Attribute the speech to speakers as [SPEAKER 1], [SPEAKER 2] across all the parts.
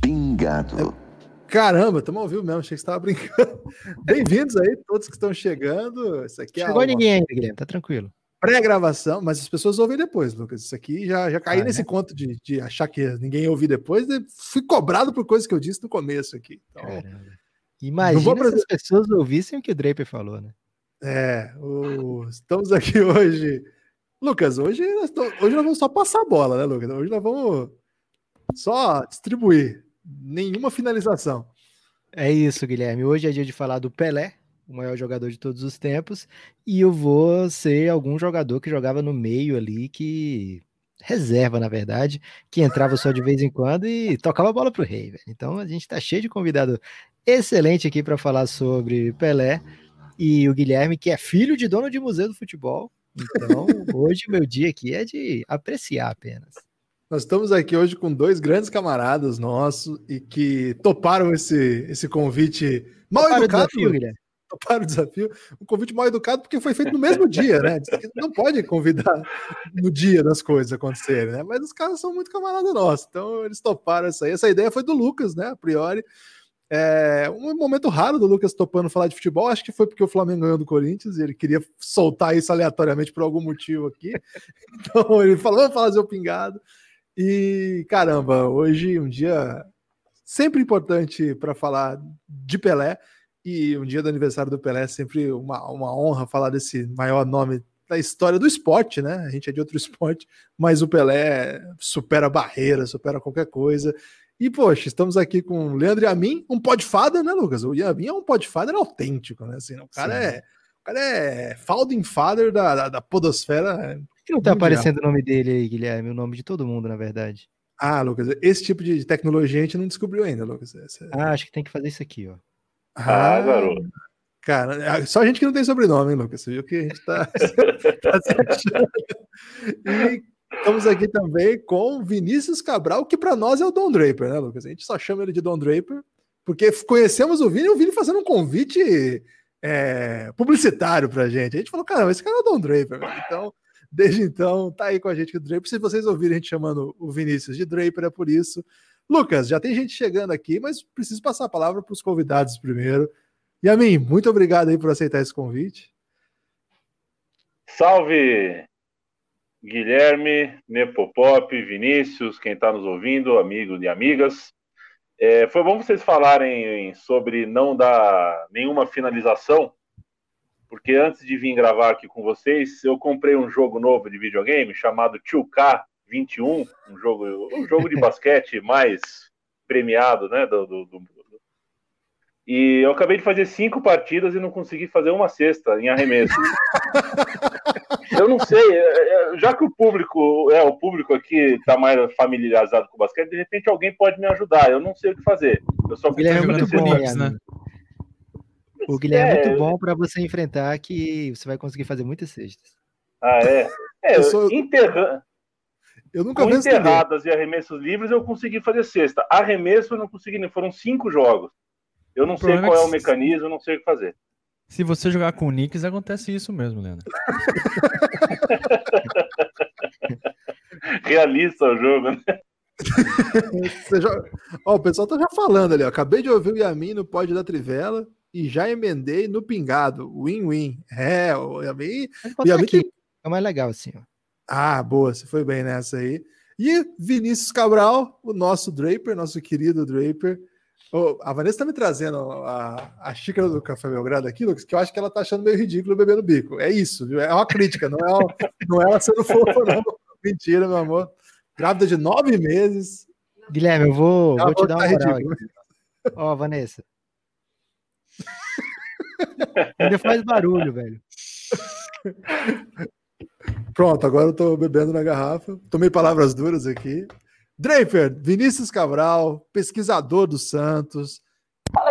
[SPEAKER 1] Pingado.
[SPEAKER 2] Caramba, estamos ao vivo mesmo, achei que você estava brincando. Bem-vindos aí, todos que estão chegando. Isso aqui
[SPEAKER 3] é Chegou ninguém ainda, Guilherme, tá tranquilo.
[SPEAKER 2] Pré-gravação, mas as pessoas ouvem depois, Lucas. Isso aqui já, já caí ah, nesse né? conto de, de achar que ninguém ouve depois. Fui cobrado por coisas que eu disse no começo aqui. Então,
[SPEAKER 3] Imagina se as pessoas ouvissem o que o Draper falou, né?
[SPEAKER 2] É, o... estamos aqui hoje. Lucas, hoje nós, estamos... hoje nós vamos só passar a bola, né, Lucas? Hoje nós vamos só distribuir nenhuma finalização.
[SPEAKER 3] É isso, Guilherme. Hoje é dia de falar do Pelé, o maior jogador de todos os tempos, e eu vou ser algum jogador que jogava no meio ali, que reserva, na verdade, que entrava só de vez em quando e tocava a bola pro rei, velho. Então a gente tá cheio de convidado excelente aqui para falar sobre Pelé e o Guilherme, que é filho de dono de museu do futebol. Então, hoje meu dia aqui é de apreciar apenas.
[SPEAKER 2] Nós estamos aqui hoje com dois grandes camaradas nossos e que toparam esse, esse convite mal toparam educado. Desafio, Guilherme. Toparam o desafio. Um convite mal educado porque foi feito no mesmo dia, né? Não pode convidar no dia das coisas acontecerem, né? Mas os caras são muito camaradas nossos, então eles toparam isso aí. Essa ideia foi do Lucas, né? A priori. É um momento raro do Lucas topando falar de futebol. Acho que foi porque o Flamengo ganhou do Corinthians e ele queria soltar isso aleatoriamente por algum motivo aqui. Então ele falou: vamos fazer o pingado. E caramba, hoje um dia sempre importante para falar de Pelé e um dia do aniversário do Pelé é sempre uma, uma honra falar desse maior nome da história do esporte, né? A gente é de outro esporte, mas o Pelé supera barreiras, supera qualquer coisa. E, poxa, estamos aqui com o Leandro Yamin, um podfather, né, Lucas? O Yamin é um podfather autêntico, né? Assim, o cara Sim. é o cara é founding father da, da, da podosfera
[SPEAKER 3] que não tá aparecendo o nome dele aí, Guilherme? O nome de todo mundo, na verdade.
[SPEAKER 2] Ah, Lucas, esse tipo de tecnologia a gente não descobriu ainda, Lucas. Essa...
[SPEAKER 3] Ah, acho que tem que fazer isso aqui, ó.
[SPEAKER 2] Ah, ah garoto. Cara, é, só a gente que não tem sobrenome, hein, Lucas? Você viu que a gente tá, tá se achando. E estamos aqui também com Vinícius Cabral, que para nós é o Don Draper, né, Lucas? A gente só chama ele de Don Draper, porque conhecemos o Vini e o Vini fazendo um convite é, publicitário pra gente. A gente falou, cara, esse cara é o Don Draper. Então, Desde então, tá aí com a gente o Draper. Se vocês ouvirem a gente chamando o Vinícius de Draper, é por isso. Lucas, já tem gente chegando aqui, mas preciso passar a palavra para os convidados primeiro. Yamin, muito obrigado aí por aceitar esse convite.
[SPEAKER 4] Salve, Guilherme, Nepopop, Vinícius, quem está nos ouvindo, amigos e amigas. É, foi bom vocês falarem sobre não dar nenhuma finalização porque antes de vir gravar aqui com vocês, eu comprei um jogo novo de videogame chamado 2K21, um jogo, um jogo de basquete mais premiado, né? Do, do, do, e eu acabei de fazer cinco partidas e não consegui fazer uma sexta em arremesso. eu não sei, é, é, já que o público é o público aqui está mais familiarizado com o basquete, de repente alguém pode me ajudar. Eu não sei o que fazer. Eu só
[SPEAKER 3] Guilherme é muito bom, né? O Guilherme é, é muito bom para você enfrentar que você vai conseguir fazer muitas cestas.
[SPEAKER 4] Ah, é? É, eu sou... enterra...
[SPEAKER 2] Eu nunca
[SPEAKER 4] Com enterradas e arremessos livres eu consegui fazer cesta. Arremesso eu não consegui, foram cinco jogos. Eu não o sei qual é, é, o mecanismo, eu não sei o que fazer.
[SPEAKER 5] Se você jogar com o Knicks, acontece isso mesmo, Leandro.
[SPEAKER 4] Realista o jogo, né?
[SPEAKER 2] joga... Ó, o pessoal tá já falando ali, ó. Acabei de ouvir o Yamin no pódio da Trivela e já emendei no pingado. Win-win. É, o Yamin.
[SPEAKER 3] O Yamin tem... É mais legal assim, ó.
[SPEAKER 2] Ah, boa, você foi bem nessa aí. E Vinícius Cabral, o nosso Draper, nosso querido Draper. Oh, a Vanessa tá me trazendo a, a xícara do Café Belgrado aqui, Lucas, que eu acho que ela tá achando meio ridículo beber no bico. É isso, viu? É uma crítica, não é, uma, não é ela sendo fofa, não. Mentira, meu amor. Grávida de nove meses.
[SPEAKER 3] Guilherme, eu vou, vou te dar uma moral Ó, Vanessa, Ainda faz barulho, velho.
[SPEAKER 2] Pronto, agora eu tô bebendo na garrafa. Tomei palavras duras aqui. Draper, Vinícius Cabral, pesquisador do Santos,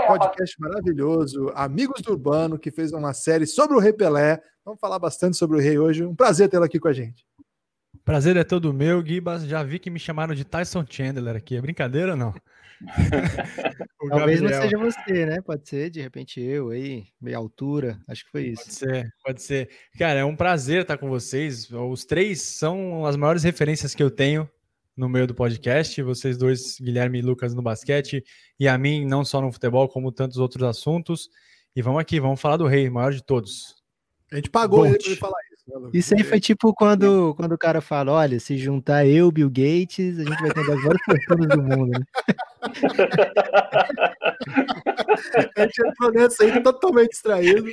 [SPEAKER 2] podcast maravilhoso, Amigos do Urbano, que fez uma série sobre o Rei Pelé. Vamos falar bastante sobre o Rei hoje. Um prazer tê-lo aqui com a gente.
[SPEAKER 5] Prazer é todo meu, Gibas. Já vi que me chamaram de Tyson Chandler aqui. É brincadeira ou não?
[SPEAKER 3] Talvez não seja você, né? Pode ser, de repente, eu aí, meia altura. Acho que foi isso.
[SPEAKER 5] Pode ser, pode ser. Cara, é um prazer estar com vocês. Os três são as maiores referências que eu tenho no meio do podcast. Vocês dois, Guilherme e Lucas, no basquete, e a mim, não só no futebol, como tantos outros assuntos. E vamos aqui, vamos falar do rei, maior de todos.
[SPEAKER 2] A gente pagou Bolt. ele pra falar
[SPEAKER 3] isso aí foi tipo quando, quando o cara fala: olha, se juntar eu, Bill Gates, a gente vai ter as maiores fortunas do mundo. Né?
[SPEAKER 2] a gente entrou nessa aí totalmente distraído.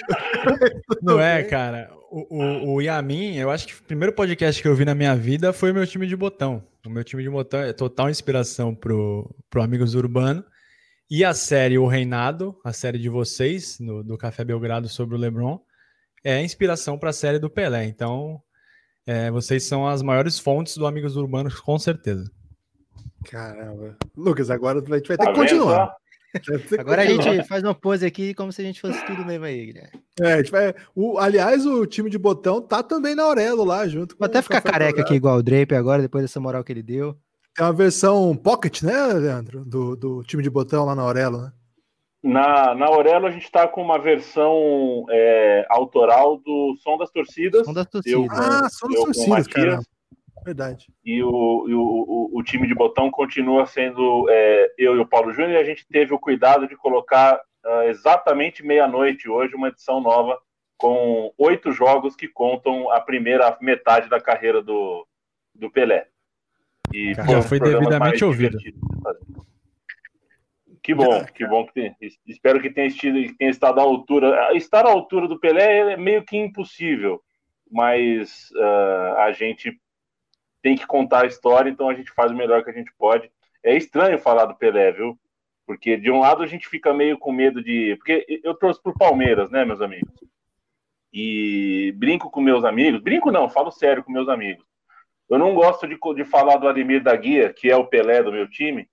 [SPEAKER 5] Não é, cara. O, o, o, Yamin, eu acho que o primeiro podcast que eu vi na minha vida foi o meu time de botão. O meu time de botão é total inspiração pro, pro Amigos Urbano. E a série O Reinado, a série de vocês, no, do Café Belgrado sobre o LeBron é inspiração para a série do Pelé. Então, é, vocês são as maiores fontes do Amigos Urbanos, com certeza.
[SPEAKER 2] Caramba. Lucas, agora a gente vai ter tá que continuar.
[SPEAKER 3] Agora a gente faz uma pose aqui como se a gente fosse tudo mesmo aí, Guilherme.
[SPEAKER 2] É, a gente vai. O, aliás, o time de botão tá também na Aurelo lá, junto
[SPEAKER 3] Vou até ficar careca aqui igual o Draper agora, depois dessa moral que ele deu.
[SPEAKER 2] Tem uma versão pocket, né, Leandro? Do, do time de botão lá na Aurelo, né?
[SPEAKER 4] Na, na Aurelo a gente está com uma versão é, autoral do Som das Torcidas.
[SPEAKER 3] Som das Torcidas. Eu,
[SPEAKER 2] ah, Som das Torcidas, cara. Verdade.
[SPEAKER 4] E o, o, o, o, time de botão continua sendo é, eu e o Paulo Júnior, e a gente teve o cuidado de colocar uh, exatamente meia-noite hoje uma edição nova com oito jogos que contam a primeira metade da carreira do, do Pelé.
[SPEAKER 5] E Já foi devidamente ouvido.
[SPEAKER 4] Que bom, que bom que tem. Espero que tenha, estido, que tenha estado à altura. Estar à altura do Pelé é meio que impossível, mas uh, a gente tem que contar a história, então a gente faz o melhor que a gente pode. É estranho falar do Pelé, viu? Porque de um lado a gente fica meio com medo de. Porque eu trouxe pro Palmeiras, né, meus amigos? E brinco com meus amigos. Brinco não, falo sério com meus amigos. Eu não gosto de, de falar do Ademir da Guia, que é o Pelé do meu time,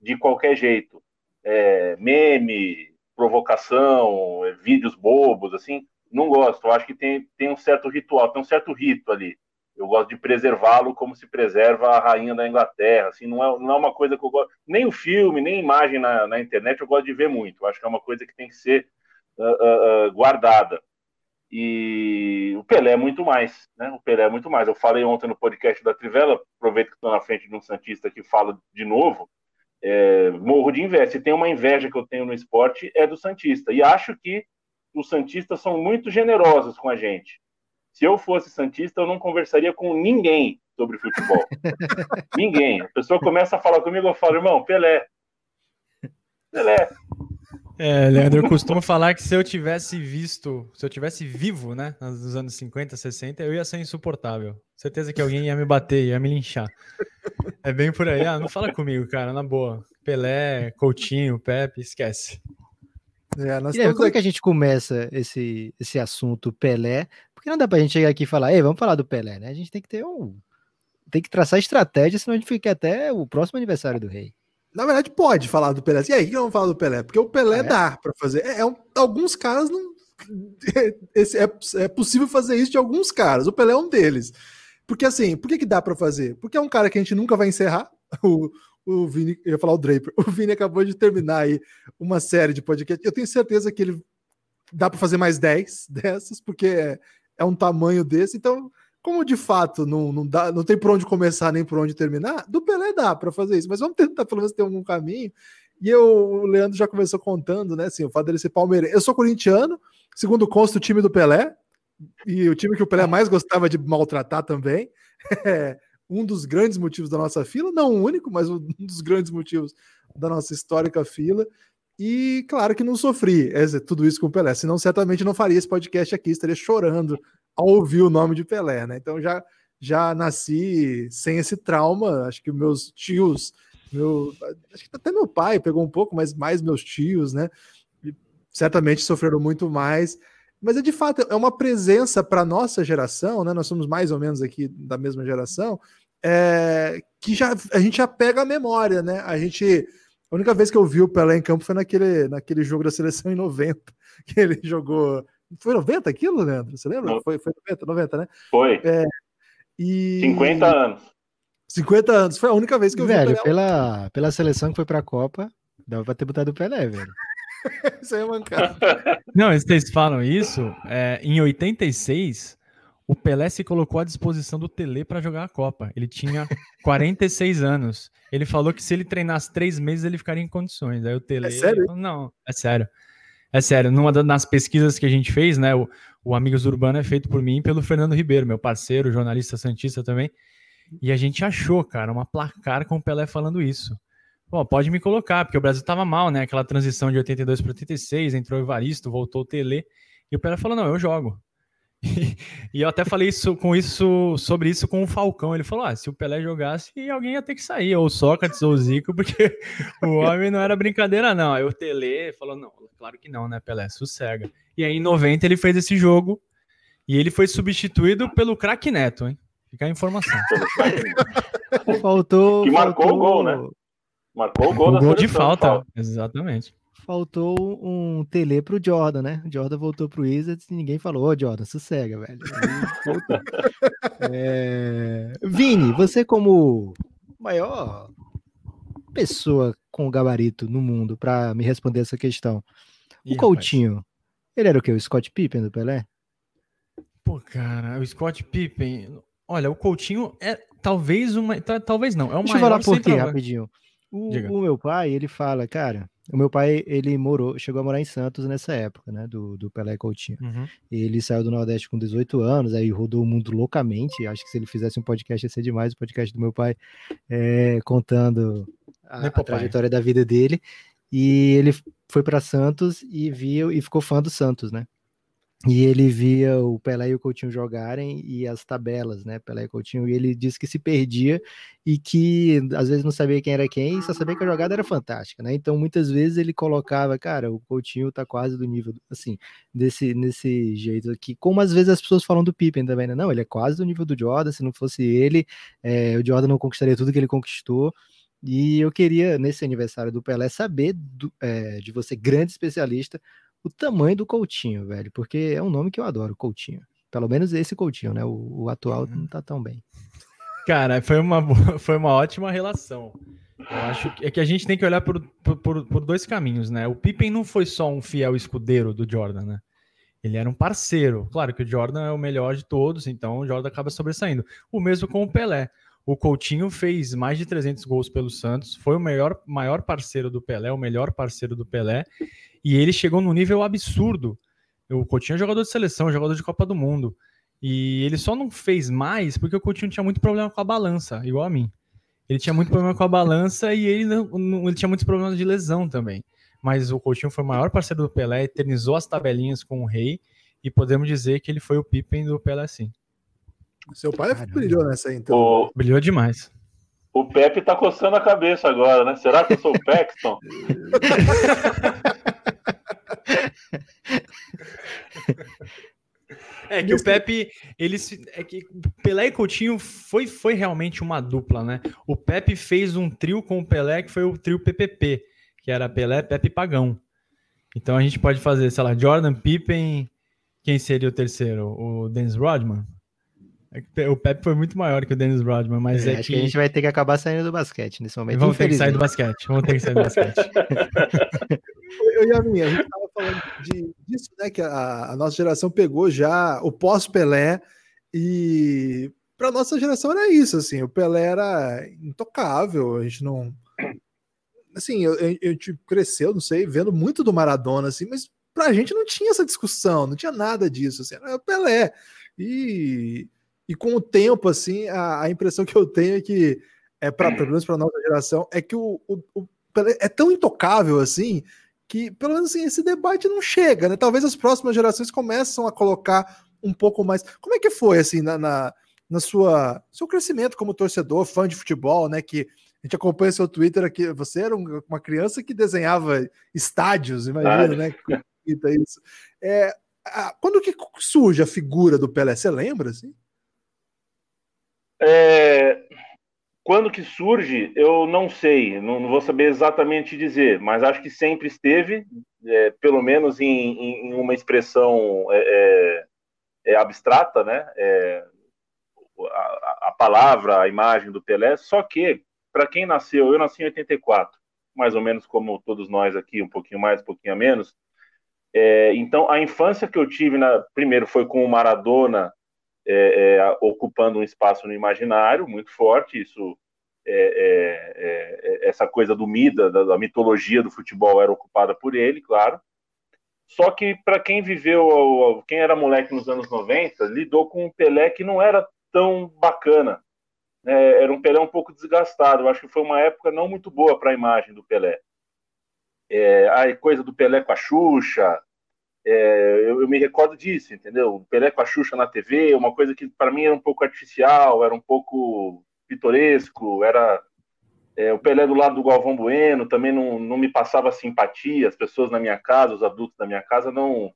[SPEAKER 4] de qualquer jeito é, meme, provocação, é, vídeos bobos, assim, não gosto. Eu acho que tem, tem um certo ritual, tem um certo rito ali. Eu gosto de preservá-lo como se preserva a rainha da Inglaterra. Assim, não é, não é uma coisa que eu gosto. Nem o filme, nem a imagem na, na internet eu gosto de ver muito. Eu acho que é uma coisa que tem que ser uh, uh, guardada. E o Pelé é muito mais, né? O Pelé é muito mais. Eu falei ontem no podcast da Trivela, aproveito que estou na frente de um Santista que fala de novo é, morro de inveja. Se tem uma inveja que eu tenho no esporte, é do Santista. E acho que os Santistas são muito generosos com a gente. Se eu fosse Santista, eu não conversaria com ninguém sobre futebol. ninguém. A pessoa começa a falar comigo, eu falo, irmão, Pelé. Pelé.
[SPEAKER 5] É, Leandro, eu costumo falar que se eu tivesse visto, se eu tivesse vivo, né, nos anos 50, 60, eu ia ser insuportável. Certeza que alguém ia me bater, ia me linchar. É bem por aí. Ah, não fala comigo, cara, na boa. Pelé, Coutinho, Pepe, esquece.
[SPEAKER 3] É, nós e aí, como é que a gente começa esse, esse assunto Pelé? Porque não dá pra gente chegar aqui e falar, ei, vamos falar do Pelé, né? A gente tem que ter um. Tem que traçar estratégia, senão a gente fica até o próximo aniversário do rei.
[SPEAKER 2] Na verdade, pode falar do Pelé. E aí, que vamos falar do Pelé? Porque o Pelé é? dá para fazer. É, é alguns caras não. Esse, é, é possível fazer isso de alguns caras. O Pelé é um deles. Porque assim, por que, que dá para fazer? Porque é um cara que a gente nunca vai encerrar. O, o Vini, eu ia falar o Draper. O Vini acabou de terminar aí uma série de podcast. Eu tenho certeza que ele dá para fazer mais 10 dessas, porque é, é um tamanho desse. Então, como de fato não, não, dá, não tem por onde começar nem por onde terminar, do Pelé dá para fazer isso, mas vamos tentar pelo menos ter algum caminho. E eu, o Leandro já começou contando, né? Assim, o fato dele ser palmeirense. Eu sou corintiano, segundo consta o time do Pelé, e o time que o Pelé mais gostava de maltratar também. É um dos grandes motivos da nossa fila, não o único, mas um dos grandes motivos da nossa histórica fila. E claro que não sofri é, tudo isso com o Pelé, senão certamente não faria esse podcast aqui, estaria chorando ao ouvir o nome de Pelé, né? Então já já nasci sem esse trauma. Acho que meus tios, meu, acho que até meu pai pegou um pouco, mas mais meus tios, né? certamente sofreram muito mais. Mas é de fato é uma presença para nossa geração, né? Nós somos mais ou menos aqui da mesma geração, é, que já a gente já pega a memória, né? A gente a única vez que eu vi o Pelé em campo foi naquele, naquele jogo da seleção em 90, que ele jogou foi 90 aquilo, Leandro? Você lembra? Foi, foi 90, 90, né?
[SPEAKER 4] Foi.
[SPEAKER 2] É,
[SPEAKER 4] E... 50 anos.
[SPEAKER 2] 50 anos. Foi a única vez que eu
[SPEAKER 3] velho, vi Velho, pela, pela seleção que foi pra Copa, dava pra ter botado o Pelé, velho.
[SPEAKER 5] isso aí é mancado. Não, vocês falam isso, é, em 86, o Pelé se colocou à disposição do Tele para jogar a Copa. Ele tinha 46 anos. Ele falou que se ele treinasse três meses, ele ficaria em condições. Aí o Tele. É
[SPEAKER 2] sério?
[SPEAKER 5] Falou, Não, é sério. É sério. Numa das pesquisas que a gente fez, né? O, o Amigos Urbano é feito por mim e pelo Fernando Ribeiro, meu parceiro, jornalista santista também. E a gente achou, cara, uma placar com o Pelé falando isso. Pô, pode me colocar, porque o Brasil tava mal, né? Aquela transição de 82 para 86, entrou o Evaristo, voltou o Tele. E o Pelé falou: não, eu jogo. E, eu até falei isso, com isso sobre isso com o Falcão. Ele falou: ah, se o Pelé jogasse, alguém ia ter que sair, ou o Sócrates ou o Zico, porque o homem não era brincadeira, não. Aí o Tele falou: não, claro que não, né, Pelé? Sossega. E aí em 90 ele fez esse jogo e ele foi substituído pelo craque Neto, hein? Fica a informação.
[SPEAKER 3] faltou.
[SPEAKER 4] Que marcou
[SPEAKER 3] faltou...
[SPEAKER 4] o gol, né? Marcou o gol, o
[SPEAKER 5] gol de falta, falta, exatamente
[SPEAKER 3] faltou um tele pro Jordan, né? O Jordan voltou pro Wizards e ninguém falou, ô Jordan, sossega, velho. é... Vini, você como maior pessoa com gabarito no mundo para me responder essa questão. O Ih, Coutinho, rapaz. ele era o quê? O Scott Pippen do Pelé?
[SPEAKER 5] Pô, cara, o Scott Pippen. Olha, o Coutinho é talvez uma. Talvez não. É o
[SPEAKER 3] Deixa eu falar por quê, rapidinho. O, o, meu pai, ele fala, cara, o meu pai, ele morou, chegou a morar em Santos nessa época, né, do, do Pelé Coutinho. Uhum. Ele saiu do Nordeste com 18 anos, aí rodou o mundo loucamente. Acho que se ele fizesse um podcast ia ser demais, o podcast do meu pai, é, contando a, a trajetória da vida dele. E ele foi para Santos e viu e ficou fã do Santos, né? E ele via o Pelé e o Coutinho jogarem e as tabelas, né, Pelé e Coutinho, e ele disse que se perdia e que às vezes não sabia quem era quem e só sabia que a jogada era fantástica, né? Então muitas vezes ele colocava, cara, o Coutinho tá quase do nível assim, desse nesse jeito aqui, como às vezes as pessoas falam do Pippen também, né? Não, ele é quase do nível do Jordan, se não fosse ele, é, o Jordan não conquistaria tudo que ele conquistou. E eu queria, nesse aniversário do Pelé, saber do, é, de você, grande especialista, o tamanho do Coutinho, velho, porque é um nome que eu adoro, Coutinho. Pelo menos esse Coutinho, né? O, o atual uhum. não tá tão bem.
[SPEAKER 5] Cara, foi uma, foi uma ótima relação. Eu acho que, é que a gente tem que olhar por, por, por dois caminhos, né? O Pippen não foi só um fiel escudeiro do Jordan, né? Ele era um parceiro. Claro que o Jordan é o melhor de todos, então o Jordan acaba sobressaindo. O mesmo com o Pelé. O Coutinho fez mais de 300 gols pelo Santos, foi o maior, maior parceiro do Pelé, o melhor parceiro do Pelé, e ele chegou num nível absurdo. O Coutinho é jogador de seleção, jogador de Copa do Mundo. E ele só não fez mais porque o Coutinho tinha muito problema com a balança, igual a mim. Ele tinha muito problema com a balança e ele, não, não, ele tinha muitos problemas de lesão também. Mas o Coutinho foi o maior parceiro do Pelé, eternizou as tabelinhas com o Rei e podemos dizer que ele foi o Pippen do Pelé sim.
[SPEAKER 2] Seu pai Caramba. brilhou nessa aí, então.
[SPEAKER 5] O... Brilhou demais.
[SPEAKER 4] O Pepe tá coçando a cabeça agora, né? Será que eu sou o Paxton?
[SPEAKER 5] É que o Pepe, ele é que Pelé e Coutinho foi, foi realmente uma dupla, né? O Pepe fez um trio com o Pelé que foi o trio PPP, que era Pelé, Pepe e Pagão. Então a gente pode fazer, sei lá, Jordan, Pippen, quem seria o terceiro? O Dennis Rodman? É o Pepe foi muito maior que o Dennis Rodman, mas é, é
[SPEAKER 3] acho que... que... a gente vai ter que acabar saindo do basquete nesse momento.
[SPEAKER 5] Vamos ter que sair do basquete. Vamos ter que sair do basquete.
[SPEAKER 2] Eu e a minha, a gente estava falando de, disso, né? Que a, a, nossa geração pegou já o pós-Pelé e para nossa geração era isso, assim. O Pelé era intocável. A gente não, assim, eu, eu, eu cresceu, não sei, vendo muito do Maradona, assim, mas pra gente não tinha essa discussão, não tinha nada disso, assim, era o Pelé. E e com o tempo, assim, a, a impressão que eu tenho é que, é pra, pelo menos para nossa geração, é que o, o, o, é tão intocável assim que, pelo menos assim, esse debate não chega, né? Talvez as próximas gerações começam a colocar um pouco mais. Como é que foi, assim, na, na, na sua seu crescimento como torcedor, fã de futebol, né? Que a gente acompanha seu Twitter aqui. Você era uma criança que desenhava estádios, imagina, né? Isso. É, quando que surge a figura do Pelé? Você lembra, assim?
[SPEAKER 4] É, quando que surge, eu não sei, não, não, vou saber exatamente dizer, mas acho que sempre esteve, é, pelo menos em, em uma expressão é, é, é abstrata, né? É, a, a palavra, a imagem do Pelé, só que, para quem nasceu, eu nasci em 84, mais ou menos como todos nós aqui, um pouquinho mais, um pouquinho a menos. É, então, a infância que eu tive, na, primeiro, foi com o Maradona é, é, ocupando um espaço no imaginário muito forte. Isso, é, é, é, essa coisa do Mida, da, da, mitologia do futebol, era ocupada por ele, claro. Só que para quem viveu, quem era moleque nos anos 90, lidou com um Pelé que não era tão bacana. Né? Era um Pelé um pouco desgastado. Eu acho que foi uma época não muito boa para a imagem do Pelé. É, a coisa do Pelé com a Xuxa, é, eu, eu, me recordo disso, entendeu? O Pelé com a Xuxa na TV, uma coisa que para mim era um pouco artificial, era um pouco pitoresco, era é, o Pelé do lado do Galvão Bueno também não, não me passava simpatia, as pessoas na minha casa, os adultos da minha casa não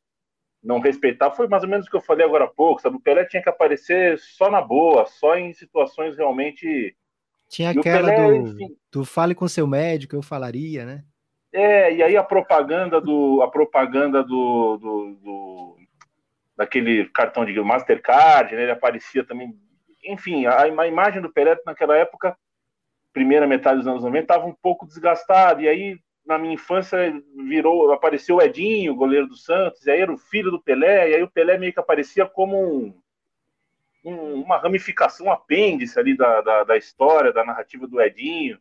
[SPEAKER 4] não respeitavam. Foi mais ou menos o que eu falei agora há pouco, sabe? O Pelé tinha que aparecer só na boa, só em situações realmente.
[SPEAKER 3] Tinha aquela Pelé, do, enfim... do fale com seu médico, eu falaria, né?
[SPEAKER 4] É, e aí a propaganda do. A propaganda do, do, do daquele cartão de Mastercard, né? Ele aparecia também. Enfim, a, a imagem do Pelé naquela época primeira metade dos anos 90 estava um pouco desgastado, e aí na minha infância virou, apareceu o Edinho, goleiro do Santos, e aí era o filho do Pelé, e aí o Pelé meio que aparecia como um, um, uma ramificação, um apêndice ali da, da, da, história, da narrativa do Edinho.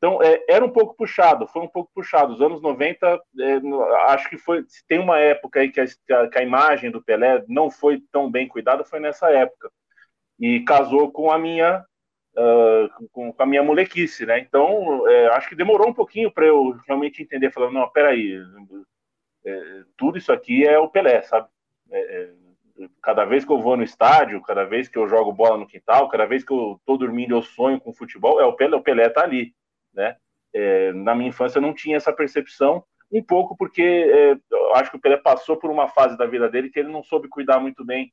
[SPEAKER 4] Então, é, era um pouco puxado, foi um pouco puxado. Os anos 90, é, acho que foi, se tem uma época aí que a, que a imagem do Pelé não foi tão bem cuidada, foi nessa época. E casou com a minha uh, com, com, a minha molequice, né? Então, é, acho que demorou um pouquinho para eu realmente entender, falando, não, peraí, é, tudo isso aqui é o Pelé, sabe? É, é, cada vez que eu vou no estádio, cada vez que eu jogo bola no quintal, cada vez que eu tô dormindo, eu sonho com futebol, é o Pelé, o Pelé tá ali, né? É, na minha infância eu não tinha essa percepção, um pouco porque é, eu acho que o Pelé passou por uma fase da vida dele que ele não soube cuidar muito bem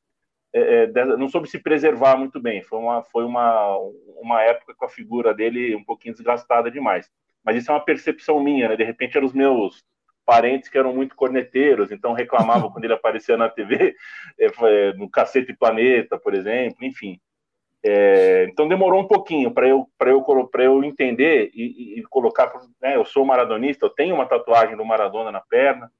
[SPEAKER 4] é, é não soube se preservar muito bem. Foi, uma, foi uma, uma época com a figura dele um pouquinho desgastada demais. Mas isso é uma percepção minha, né? De repente eram os meus parentes que eram muito corneteiros, então reclamavam quando ele aparecia na TV, é, no Cacete Planeta, por exemplo, enfim. É, então demorou um pouquinho para eu, eu, eu entender e, e, colocar. Né, eu sou maradonista, eu tenho uma tatuagem do Maradona na perna,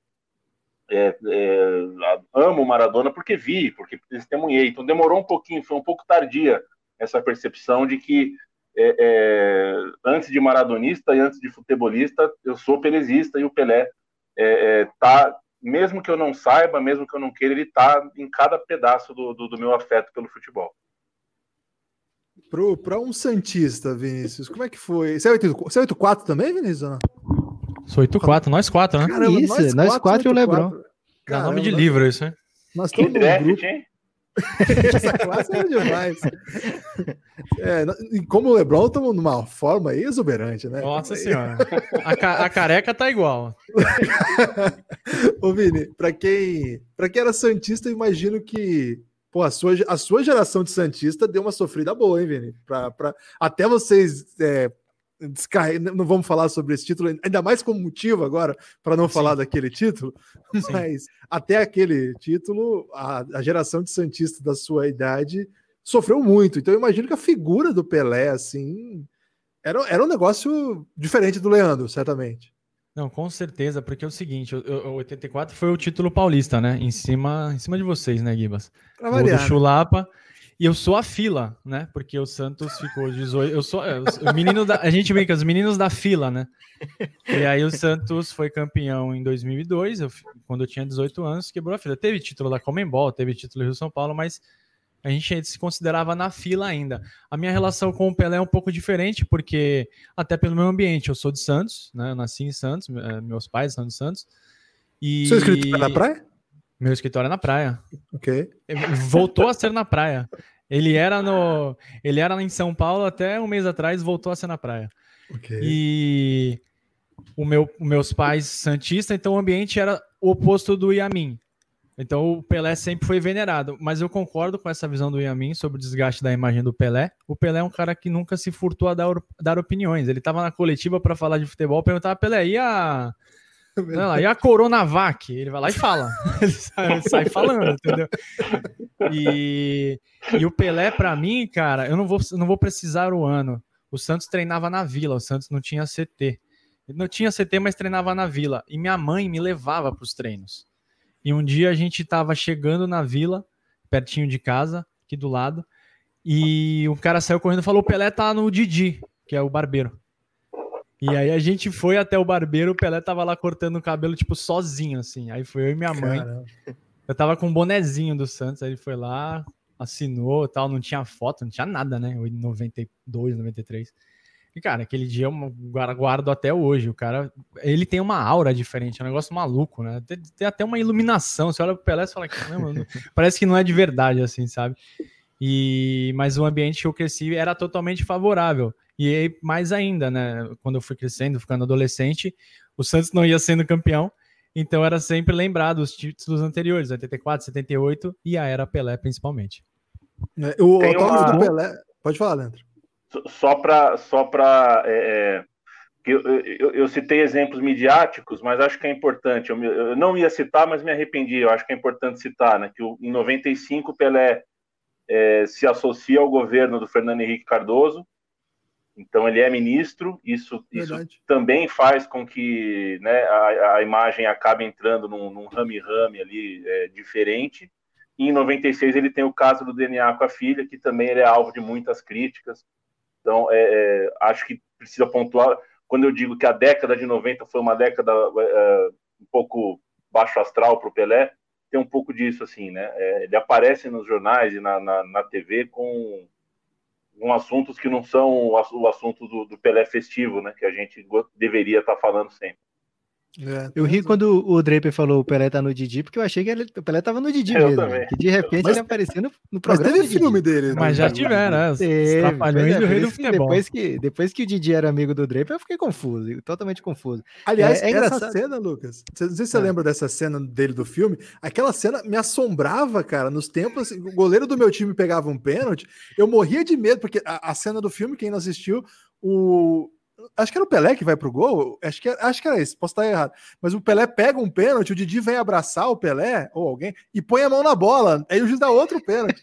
[SPEAKER 4] é, é, amo Maradona porque vi, porque testemunhei. Então demorou um pouquinho, foi um pouco tardia essa percepção de que é, é antes de maradonista e antes de futebolista, eu sou pelezista e o Pelé é, é, mesmo que eu não saiba, mesmo que eu não queira, ele tá em cada pedaço do, do, do meu afeto pelo futebol.
[SPEAKER 2] Para um Santista, Vinícius, como é que foi? Você é 84 também, Vinícius?
[SPEAKER 5] Sou 8-4, nós quatro, né?
[SPEAKER 3] Caramba, isso, nós, nós quatro, e o Lebron.
[SPEAKER 5] Dá nome de livro isso, hein?
[SPEAKER 2] Nós estamos no grupo. Hein? Essa classe é demais. É, como o Lebron, estamos numa forma exuberante, né?
[SPEAKER 5] Nossa senhora. A, ca a, careca tá igual.
[SPEAKER 2] Ô, Vini, para quem, pra quem era Santista, eu imagino que pô, a, sua, a sua geração de Santista deu uma sofrida boa, hein, Vini? Pra, pra, até vocês é, não vamos falar sobre esse título, ainda mais como motivo agora para não Sim. falar daquele título, Sim. mas até aquele título, a, a, geração de Santista da sua idade sofreu muito. Então eu imagino que a figura do Pelé, assim, era, era um negócio diferente do Leandro, certamente.
[SPEAKER 5] Não, com certeza, porque é o seguinte, o, o 84 foi o título paulista, né? Em cima, em cima de vocês, né, Gibas? Pra variar, do né? Chulapa. E eu sou a fila, né? Porque o Santos ficou 18. Eu sou é, o menino da. A gente brinca, os meninos da fila, né? E aí o Santos foi campeão em 2002, eu, quando eu tinha 18 anos, quebrou a fila. Teve título da Comembol, teve título do Rio São Paulo, mas a gente se considerava na fila ainda. A minha relação com o Pelé é um pouco diferente, porque até pelo meu ambiente, eu sou de Santos, né? Eu nasci em Santos, eh, meus pais são de Santos.
[SPEAKER 2] E... Seu escrito na praia?
[SPEAKER 5] Meu escritório é na praia.
[SPEAKER 2] Ok.
[SPEAKER 5] Voltou a ser na praia. Ele era no, ele era em São Paulo até um mês atrás, voltou a ser na praia. Ok. E o meu, meus pais santista, então o ambiente era o oposto do Yamin. Então o Pelé sempre foi venerado, mas eu concordo com essa visão do Yamin sobre o desgaste da imagem do Pelé. O Pelé é um cara que nunca se furtou a dar, dar opiniões. Ele estava na coletiva para falar de futebol, perguntava Pelé, e a Não, e a Coronavac? Ele vai lá e fala. ele, sai, ele sai falando, entendeu? E, e o Pelé, para mim, cara, eu não vou, não vou precisar o ano. O Santos treinava na vila, o Santos não tinha CT. Não tinha CT, mas treinava na vila. E minha mãe me levava para os treinos. E um dia a gente estava chegando na vila, pertinho de casa, aqui do lado, e o cara saiu correndo e falou: o Pelé tá no Didi, que é o barbeiro. E aí a gente foi até o barbeiro, o Pelé tava lá cortando o cabelo, tipo, sozinho, assim. Aí foi eu e minha mãe. Caramba. Eu tava com um bonezinho do Santos, aí ele foi lá, assinou tal, não tinha foto, não tinha nada, né? Em 92, 93. E, cara, aquele dia eu guardo até hoje. O cara, ele tem uma aura diferente, é um negócio maluco, né? Tem, tem até uma iluminação. Você olha pro Pelé e fala, caramba, parece que não é de verdade, assim, sabe? E, mas o ambiente que eu cresci era totalmente favorável. E aí, mais ainda, né? Quando eu fui crescendo, ficando adolescente, o Santos não ia sendo campeão. Então era sempre lembrado os títulos anteriores, 84, 78 e a era Pelé principalmente.
[SPEAKER 2] É, o autógrafo uma... do Pelé. Pode falar, Leandro.
[SPEAKER 4] Só para. Só pra, é, é eu, eu, eu, citei exemplos midiáticos, mas acho que é importante. Eu, eu, não ia citar, mas me arrependi. Eu acho que é importante citar, né? Que em 95 Pelé é, se associa ao governo do Fernando Henrique Cardoso. Então ele é ministro. Isso, isso também faz com que né, a, a, imagem acabe entrando num rame-rame ali é, diferente. E em 96 ele tem o caso do DNA com a filha, que também ele é alvo de muitas críticas. Então, é, é, acho que precisa pontuar. Quando eu digo que a década de 90 foi uma década é, um pouco baixo astral para o Pelé, tem um pouco disso, assim, né? É, ele aparece nos jornais e na, na, na TV com, com, assuntos que não são o, assunto do, do, Pelé festivo, né? Que a gente deveria estar tá falando sempre.
[SPEAKER 3] É, eu ri quando o Draper falou o Pelé tá no Didi, porque eu achei que ele, o Pelé tava no Didi eu mesmo. Também. Que de repente mas, ele apareceu no, no programa.
[SPEAKER 2] Mas teve filme dele.
[SPEAKER 5] Né? Mas já tiveram, né? Os trapalhões
[SPEAKER 3] do rei do futebol. Depois que, depois que o Didi era amigo do Draper, eu fiquei confuso, totalmente confuso.
[SPEAKER 2] Aliás, é, é essa cena, Lucas, não sei se você é. lembra dessa cena dele do filme, aquela cena me assombrava, cara, nos tempos, assim, o goleiro do meu time pegava um pênalti, eu morria de medo, porque a, a cena do filme, quem não assistiu, o, Acho que era o Pelé que vai pro gol. Acho que, acho que era isso, posso estar errado. Mas o Pelé pega um pênalti, o Didi vem abraçar o Pelé, ou alguém, e põe a mão na bola. Aí o juiz dá outro pênalti.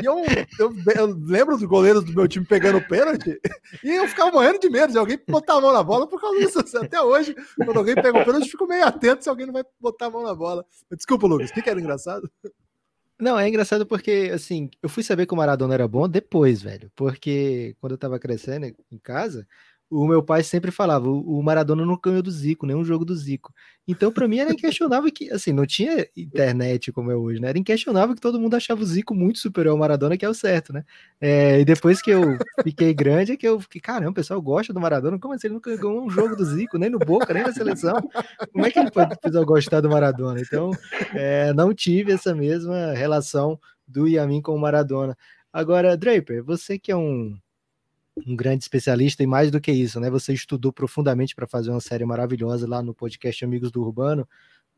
[SPEAKER 2] E eu, eu, eu lembro dos goleiros do meu time pegando pênalti, e eu ficava morrendo de medo de alguém botar a mão na bola por causa disso. Assim, até hoje, quando alguém pega o pênalti, eu fico meio atento se alguém não vai botar a mão na bola. Desculpa, Lucas, o que, que era engraçado?
[SPEAKER 3] Não, é engraçado porque, assim, eu fui saber que o Maradona era bom depois, velho. Porque quando eu tava crescendo em casa, o meu pai sempre falava, o Maradona não ganhou do Zico, nenhum jogo do Zico. Então, para mim, era inquestionável que, assim, não tinha internet como é hoje, né? Era inquestionável que todo mundo achava o Zico muito superior ao Maradona, que é o certo, né? É, e depois que eu fiquei grande, é que eu fiquei, caramba, o pessoal gosta do Maradona, como assim ele nunca ganhou um jogo do Zico, nem no Boca, nem na seleção? Como é que ele pode gostar do Maradona? Então, é, não tive essa mesma relação do Yamin com o Maradona. Agora, Draper, você que é um um grande especialista e mais do que isso, né? Você estudou profundamente para fazer uma série maravilhosa lá no podcast Amigos do Urbano,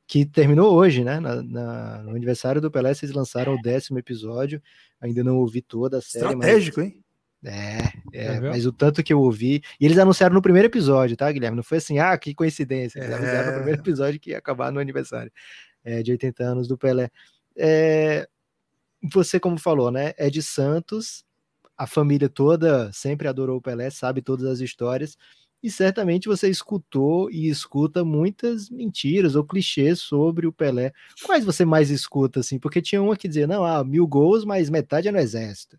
[SPEAKER 3] que terminou hoje, né? Na, na, no aniversário do Pelé, vocês lançaram o décimo episódio. Ainda não ouvi toda a série.
[SPEAKER 2] Estratégico,
[SPEAKER 3] mas...
[SPEAKER 2] hein?
[SPEAKER 3] É, é mas o tanto que eu ouvi. E eles anunciaram no primeiro episódio, tá, Guilherme? Não foi assim, ah, que coincidência. Eles é... anunciaram no primeiro episódio que ia acabar no aniversário é, de 80 anos do Pelé. É, você, como falou, né? É de Santos, a família toda sempre adorou o Pelé, sabe todas as histórias, e certamente você escutou e escuta muitas mentiras ou clichês sobre o Pelé. Quais você mais escuta, assim? Porque tinha uma que dizia, não, ah, mil gols, mas metade é no exército.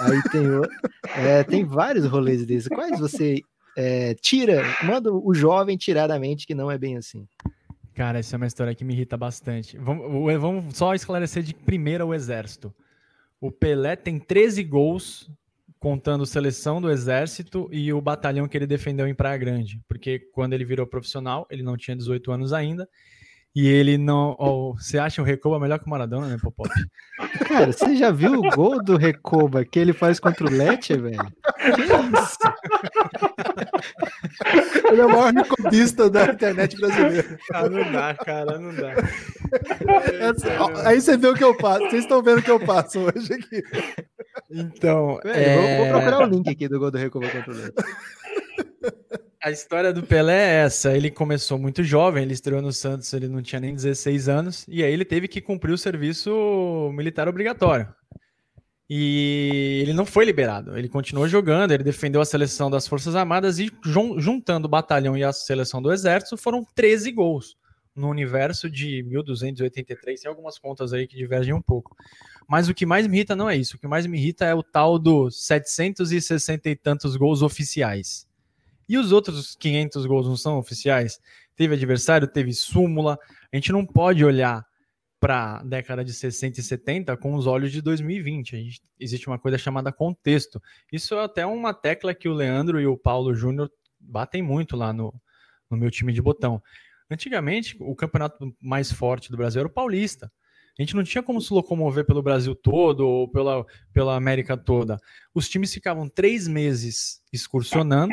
[SPEAKER 3] Aí tem, é, tem vários rolês desses. Quais você é, tira, manda o jovem tirar da mente que não é bem assim?
[SPEAKER 5] Cara, essa é uma história que me irrita bastante. Vamos, vamos só esclarecer de primeira o exército. O Pelé tem 13 gols, contando seleção do Exército e o batalhão que ele defendeu em Praia Grande. Porque quando ele virou profissional, ele não tinha 18 anos ainda. E ele não. Oh, você acha o Recoba melhor que o Maradona, né, Popop?
[SPEAKER 3] Cara, você já viu o gol do Recoba que ele faz contra o Lecce, velho? Que isso?
[SPEAKER 2] Ele é o maior recordista da internet brasileira.
[SPEAKER 5] Ah, não dá, cara, não dá.
[SPEAKER 2] Essa, aí você vê o que eu passo. Vocês estão vendo o que eu passo hoje aqui.
[SPEAKER 5] Então.
[SPEAKER 3] é... vou, vou, procurar o link aqui do gol do Recoba contra o
[SPEAKER 5] A história do Pelé é essa. Ele começou muito jovem, ele estreou no Santos, ele não tinha nem 16 anos, e aí ele teve que cumprir o serviço militar obrigatório. E ele não foi liberado, ele continuou jogando, ele defendeu a seleção das Forças Armadas e juntando o batalhão e a seleção do Exército foram 13 gols no universo de 1283, tem algumas contas aí que divergem um pouco. Mas o que mais me irrita não é isso, o que mais me irrita é o tal dos 760 e tantos gols oficiais. E os outros 500 gols não são oficiais? Teve adversário, teve súmula. A gente não pode olhar para a década de 60 e 70 com os olhos de 2020. A gente, existe uma coisa chamada contexto. Isso é até uma tecla que o Leandro e o Paulo Júnior batem muito lá no, no meu time de botão. Antigamente, o campeonato mais forte do Brasil era o Paulista. A gente não tinha como se locomover pelo Brasil todo ou pela, pela América toda. Os times ficavam três meses excursionando,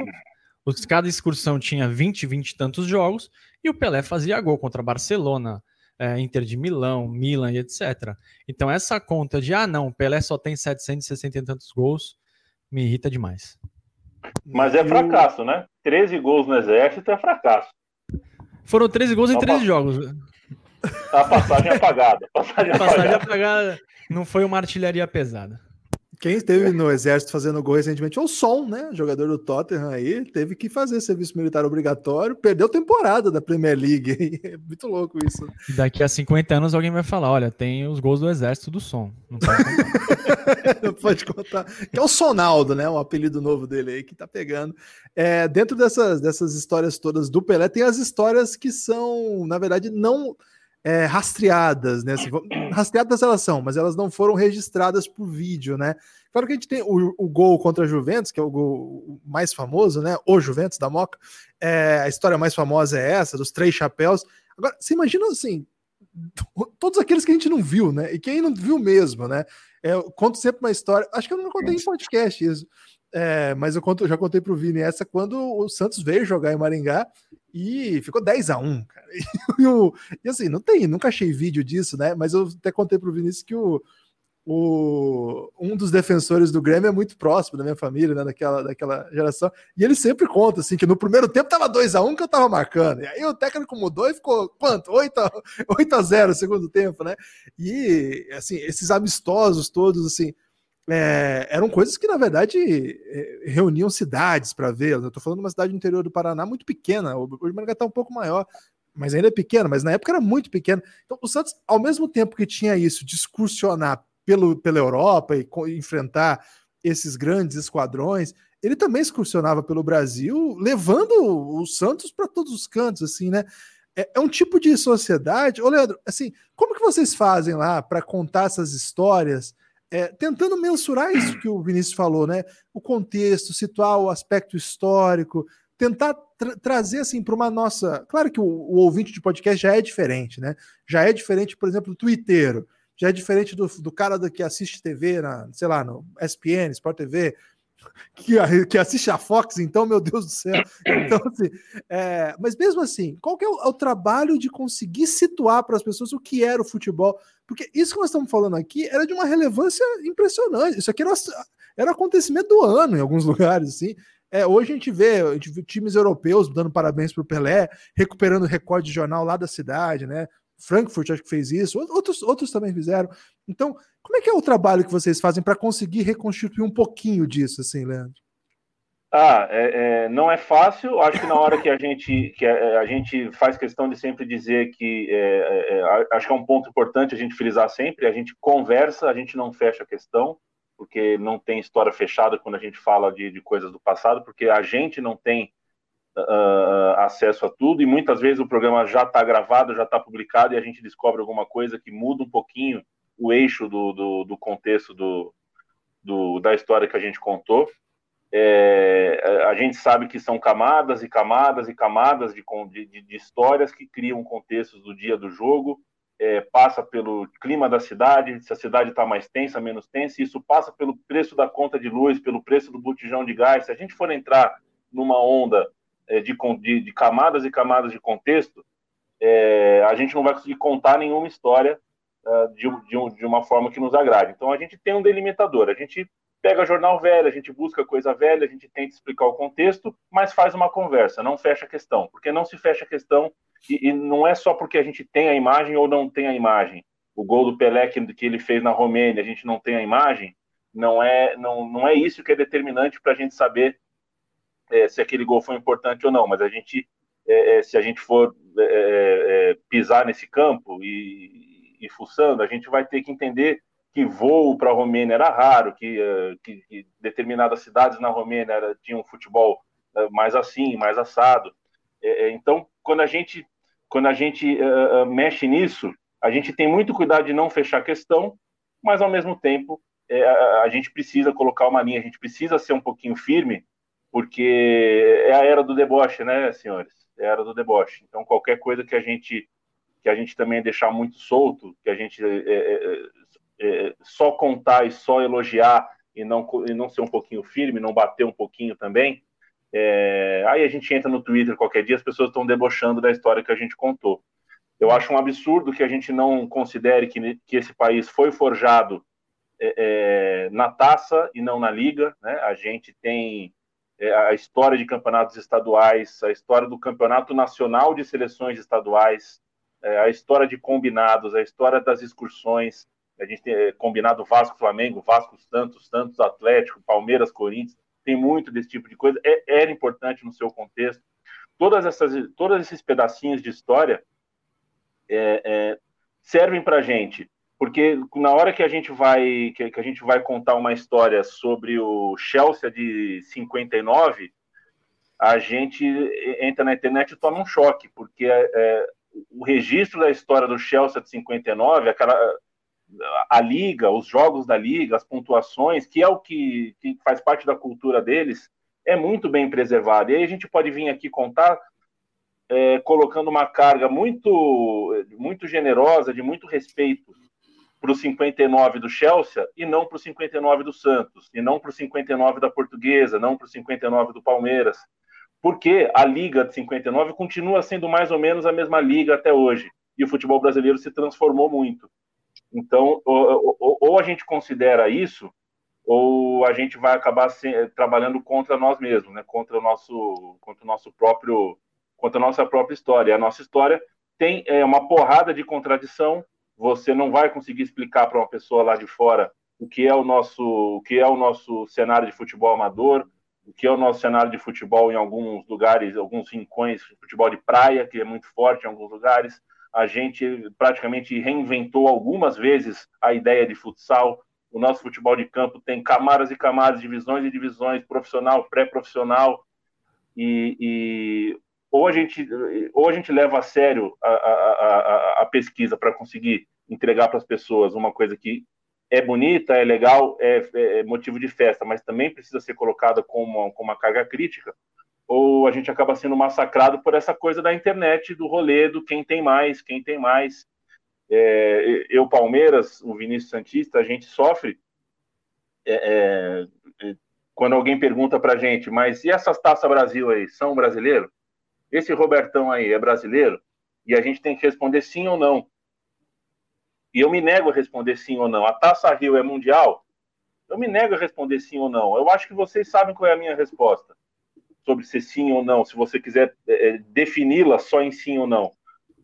[SPEAKER 5] cada excursão tinha 20, 20 e tantos jogos, e o Pelé fazia gol contra Barcelona, é, Inter de Milão, Milan e etc. Então essa conta de, ah não, o Pelé só tem 760 e tantos gols, me irrita demais.
[SPEAKER 4] Mas é fracasso, né? 13 gols no Exército é fracasso.
[SPEAKER 5] Foram 13 gols em 13 jogos.
[SPEAKER 4] A passagem apagada. Passagem,
[SPEAKER 5] passagem apagada. apagada. Não foi uma artilharia pesada.
[SPEAKER 2] Quem esteve no exército fazendo gol recentemente é o Son, né? Jogador do Tottenham aí, teve que fazer serviço militar obrigatório, perdeu temporada da Premier League. É muito louco isso.
[SPEAKER 5] Daqui a 50 anos alguém vai falar: olha, tem os gols do exército do Son. Não
[SPEAKER 2] pode contar. Não pode contar. Que é o Sonaldo, né? O apelido novo dele aí que tá pegando. É, dentro dessas, dessas histórias todas do Pelé, tem as histórias que são, na verdade, não é, rastreadas, né? Assim, rastreadas elas são, mas elas não foram registradas por vídeo, né? Claro que a gente tem o, o, gol contra a Juventus, que é o gol mais famoso, né? O Juventus da Moca. É, a história mais famosa é essa, dos três chapéus. Agora, você imagina assim, todos aqueles que a gente não viu, né? E quem não viu mesmo, né? É, eu conto sempre uma história, acho que eu não contei em podcast isso, é, mas eu, conto, já contei para o Vini essa quando o Santos veio jogar em Maringá e ficou 10 a 1 cara. E, o, e, assim, não tem, nunca achei vídeo disso, né? Mas eu até contei para o Vinícius que o, o, um dos defensores do Grêmio é muito próximo da minha família, né? Daquela, daquela geração. E ele sempre conta assim que no primeiro tempo tava 2 a 1 que eu tava marcando. E aí o técnico mudou e ficou quanto? 8 a, 8 a 0 segundo tempo, né? E assim, esses amistosos todos assim, é, eram coisas que, na verdade, é, reuniam cidades para ver. Eu estou falando de uma cidade do interior do Paraná muito pequena. Hoje Maringá está um pouco maior, mas ainda é pequena. Mas na época era muito pequena. Então, o Santos, ao mesmo tempo que tinha isso, de excursionar pelo, pela Europa e enfrentar esses grandes esquadrões, ele também excursionava pelo Brasil, levando o Santos para todos os cantos, assim, né? É, é, um tipo de sociedade. Ô, Leandro, assim, como que vocês fazem lá para contar essas histórias? É, tentando mensurar isso que o Vinícius falou, né? O contexto, situar o aspecto histórico, tentar tra trazer assim para uma nossa. Claro que o, o, ouvinte de podcast já é diferente, né? Já é diferente, por exemplo, do Twitter, já é diferente do, do cara do, que assiste TV na, sei lá, no SPN, Sport TV, que, que assiste a Fox, então, meu Deus do céu. Então, assim, é, mas mesmo assim, qual que é o, é o trabalho de conseguir situar para as pessoas o que era o futebol? Porque isso que nós estamos falando aqui era de uma relevância impressionante. Isso aqui era, era acontecimento do ano em alguns lugares, assim. É, hoje a gente, vê, a gente vê times europeus dando parabéns para o Pelé, recuperando o recorde de jornal lá da cidade, né? Frankfurt acho que fez isso, outros, outros também fizeram. Então, como é que é o trabalho que vocês fazem para conseguir reconstituir um pouquinho disso, assim, Leandro?
[SPEAKER 4] Ah, é, é, não é fácil. Acho que na hora que a gente que a, a gente faz questão de sempre dizer que é, é, é acho que é um ponto importante a gente frisar sempre. A gente conversa, a gente não fecha a questão, porque não tem história fechada quando a gente fala de, de coisas do passado, porque a gente não tem uh, acesso a tudo, e muitas vezes o programa já está gravado, já está publicado, e a gente descobre alguma coisa que muda um pouquinho o eixo do, do, do contexto do, do, da história que a gente contou. É, a gente sabe que são camadas e camadas e camadas de, de, de histórias que criam contextos do dia do jogo, é, passa pelo clima da cidade, se a cidade está mais tensa, menos tensa, isso passa pelo preço da conta de luz, pelo preço do botijão de gás. Se a gente for entrar numa onda é, de, de, camadas e camadas de contexto, é, a gente não vai conseguir contar nenhuma história de, de, de, uma forma que nos agrade. Então a gente tem um delimitador, a gente pega jornal velho, a gente busca coisa velha, a gente tenta explicar o contexto, mas faz uma conversa, não fecha a questão, porque não se fecha a questão e, e não é só porque a gente tem a imagem ou não tem a imagem. O gol do Pelé que, que ele fez na Romênia, a gente não tem a imagem, não é, não, não é isso que é determinante para a gente saber é, se aquele gol foi importante ou não, mas a gente, é, é se a gente for é, é, pisar nesse campo e, e fuçando, a gente vai ter que entender que voo para a Romênia era raro, que, que, que, determinadas cidades na Romênia era, tinham futebol mais assim, mais assado. então, quando a gente, quando a gente mexe nisso, a gente tem muito cuidado de não fechar a questão, mas ao mesmo tempo é, a, a, gente precisa colocar uma linha, a gente precisa ser um pouquinho firme, porque é a era do deboche, né, senhores? É a era do deboche. Então, qualquer coisa que a gente que a gente também deixar muito solto, que a gente é, é, é, é, só contar e só elogiar e não, e não ser um pouquinho firme, não bater um pouquinho também, é, aí a gente entra no Twitter qualquer dia, as pessoas estão debochando da história que a gente contou. Eu acho um absurdo que a gente não considere que, que esse país foi forjado é, é, na taça e não na liga. Né? A gente tem é, a história de campeonatos estaduais, a história do campeonato nacional de seleções estaduais, é, a história de combinados, a história das excursões. A gente tem é, combinado Vasco-Flamengo, Vasco-Santos, Santos Atlético, Palmeiras-Corinthians. Tem muito desse tipo de coisa. É, era importante no seu contexto. Todas essas, todos esses pedacinhos de história servem para gente porque na hora que a gente vai que, que, a gente vai contar uma história sobre o Chelsea de 59, a gente entra na internet e toma um choque, porque é, é o registro da história do Chelsea de 59, aquela a liga, os jogos da liga, as pontuações, que é o que, que faz parte da cultura deles, é muito bem preservado. E aí a gente pode vir aqui contar é, colocando uma carga muito muito generosa, de muito respeito para o 59 do Chelsea e não para o 59 do Santos, e não para o 59 da Portuguesa, não para o 59 do Palmeiras. Porque a liga de 59 continua sendo mais ou menos a mesma liga até hoje. E o futebol brasileiro se transformou muito. Então, ou, ou, ou a gente considera isso, ou a gente vai acabar se, trabalhando contra nós mesmos, né? contra, o nosso, contra o nosso próprio contra a nossa própria história. A nossa história tem é, uma porrada de contradição, você não vai conseguir explicar para uma pessoa lá de fora o que é o nosso, o que é o nosso cenário de futebol amador, o que é o nosso cenário de futebol em alguns lugares, alguns rincões, futebol de praia, que é muito forte em alguns lugares. A gente praticamente reinventou algumas vezes a ideia de futsal. O nosso futebol de campo tem camadas e camadas, divisões e divisões, profissional, pré-profissional. E, e, ou, a gente, ou a gente leva a sério a, a, a, a pesquisa para conseguir entregar para as pessoas uma coisa que é bonita, é legal, é, é, motivo de festa, mas também precisa ser colocada como uma, como uma carga crítica, ou a gente acaba sendo massacrado por essa coisa da internet, do rolê, do quem tem mais, quem tem mais. É, eu, Palmeiras, o Vinícius Santista, a gente sofre é, é, quando alguém pergunta para a gente, mas e essas Taça Brasil aí, são brasileiros? Esse Robertão aí é brasileiro? E a gente tem que responder sim ou não. E eu me nego a responder sim ou não. A Taça Rio é mundial? Eu me nego a responder sim ou não. Eu acho que vocês sabem qual é a minha resposta sobre ser sim ou não, se você quiser é, é defini-la só em sim ou não.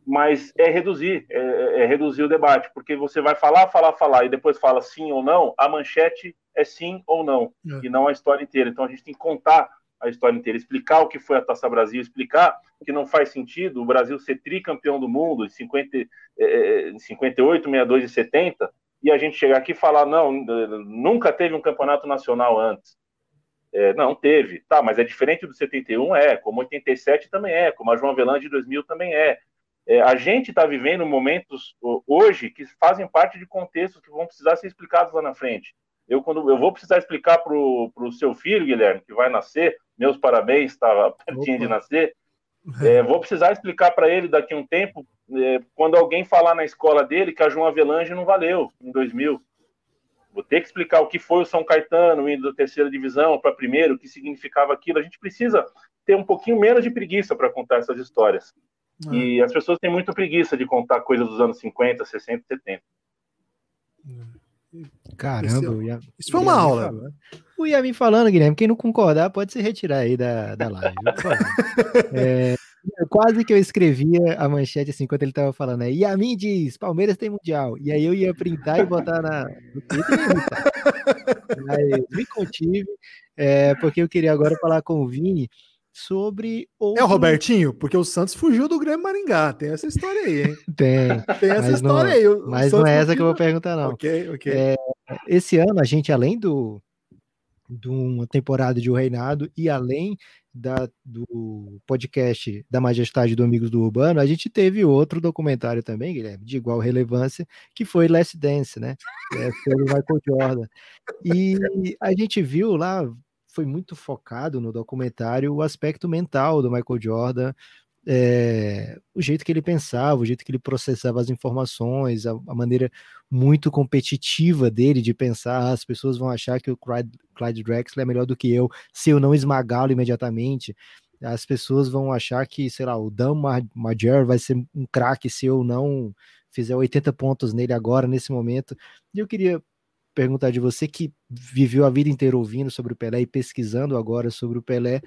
[SPEAKER 4] Mas é reduzir, é, é, é, reduzir o debate, porque você vai falar, falar, falar e depois fala sim ou não, a manchete é sim ou não, é. e não a história inteira. Então a gente tem que contar a história inteira, explicar o que foi a Taça Brasil, explicar que não faz sentido o Brasil ser tricampeão do mundo em, 50, eh, em 58, 62 e 70 e a gente chegar aqui e falar, não, nunca teve um campeonato nacional antes. É, não, teve. Tá, mas é diferente do 71, é. Como 87 também é. Como a João Avelange de 2000 também é. é a gente está vivendo momentos hoje que fazem parte de contextos que vão precisar ser explicados lá na frente. Eu, quando eu vou precisar explicar para o seu filho, Guilherme, que vai nascer, meus parabéns, estava pertinho de nascer. É, vou precisar explicar para ele daqui a um tempo, é, quando alguém falar na escola dele que a João Avelange não valeu em 2000. Vou ter que explicar o que foi o São Caetano indo da terceira divisão para a primeira, o que significava aquilo. A gente precisa ter um pouquinho menos de preguiça para contar essas histórias. É. E as pessoas têm muita preguiça de contar coisas dos anos 50, 60, 70.
[SPEAKER 3] Caramba,
[SPEAKER 2] ia, isso foi uma aula. Falando.
[SPEAKER 3] O Yamin falando, Guilherme, quem não concordar pode se retirar aí da, da live. é, quase que eu escrevia a manchete assim, enquanto ele tava falando, né? Yamin diz, Palmeiras tem Mundial. E aí eu ia printar e botar na, no Twitter Mas me contive, é, porque eu queria agora falar com o Vini sobre
[SPEAKER 2] outro... É o Robertinho, porque o Santos fugiu do Grêmio Maringá. Tem essa história aí, hein?
[SPEAKER 3] Tem. Tem essa história não, aí. O, mas o não é essa que eu vou perguntar, não.
[SPEAKER 2] Ok, ok.
[SPEAKER 3] É, esse ano, a gente, além do de uma temporada de O Reinado e além da, do podcast da Majestade do Amigos do Urbano, a gente teve outro documentário também, Guilherme, de igual relevância, que foi Last Dance, né? É, sobre Michael Jordan. E a gente viu lá foi muito focado no documentário o aspecto mental do Michael Jordan, é, o jeito que ele pensava, o jeito que ele processava as informações, a, a, maneira muito competitiva dele de pensar. As pessoas vão achar que o Clyde, Clyde Drexler é melhor do que eu se eu não esmagá-lo imediatamente. As pessoas vão achar que, sei lá, o Dan Major vai ser um craque se eu não fizer 80 pontos nele agora, nesse momento. E eu queria perguntar de você que viveu a vida inteira ouvindo sobre o Pelé e pesquisando agora sobre o Pelé.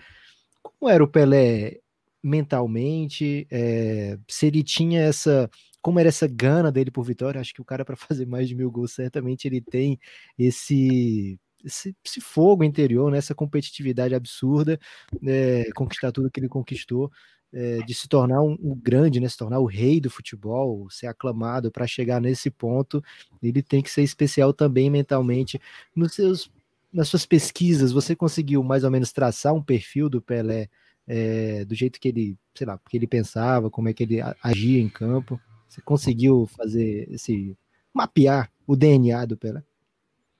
[SPEAKER 3] Como era o Pelé mentalmente? É, se ele tinha essa. Como era essa gana dele por vitória? Acho que o cara, para fazer mais de mil gols, certamente ele tem esse esse, esse, fogo interior, né, essa competitividade absurda, é, conquistar tudo que ele conquistou é, de se tornar um, um, grande, né, se tornar o rei do futebol, ser aclamado para chegar nesse ponto, ele tem que ser especial também mentalmente. Nos seus, nas suas pesquisas, você conseguiu mais ou menos traçar um perfil do Pelé é, do jeito que ele, sei lá, que ele pensava, como é que ele agia em campo? Você conseguiu fazer esse mapear o DNA do Pelé?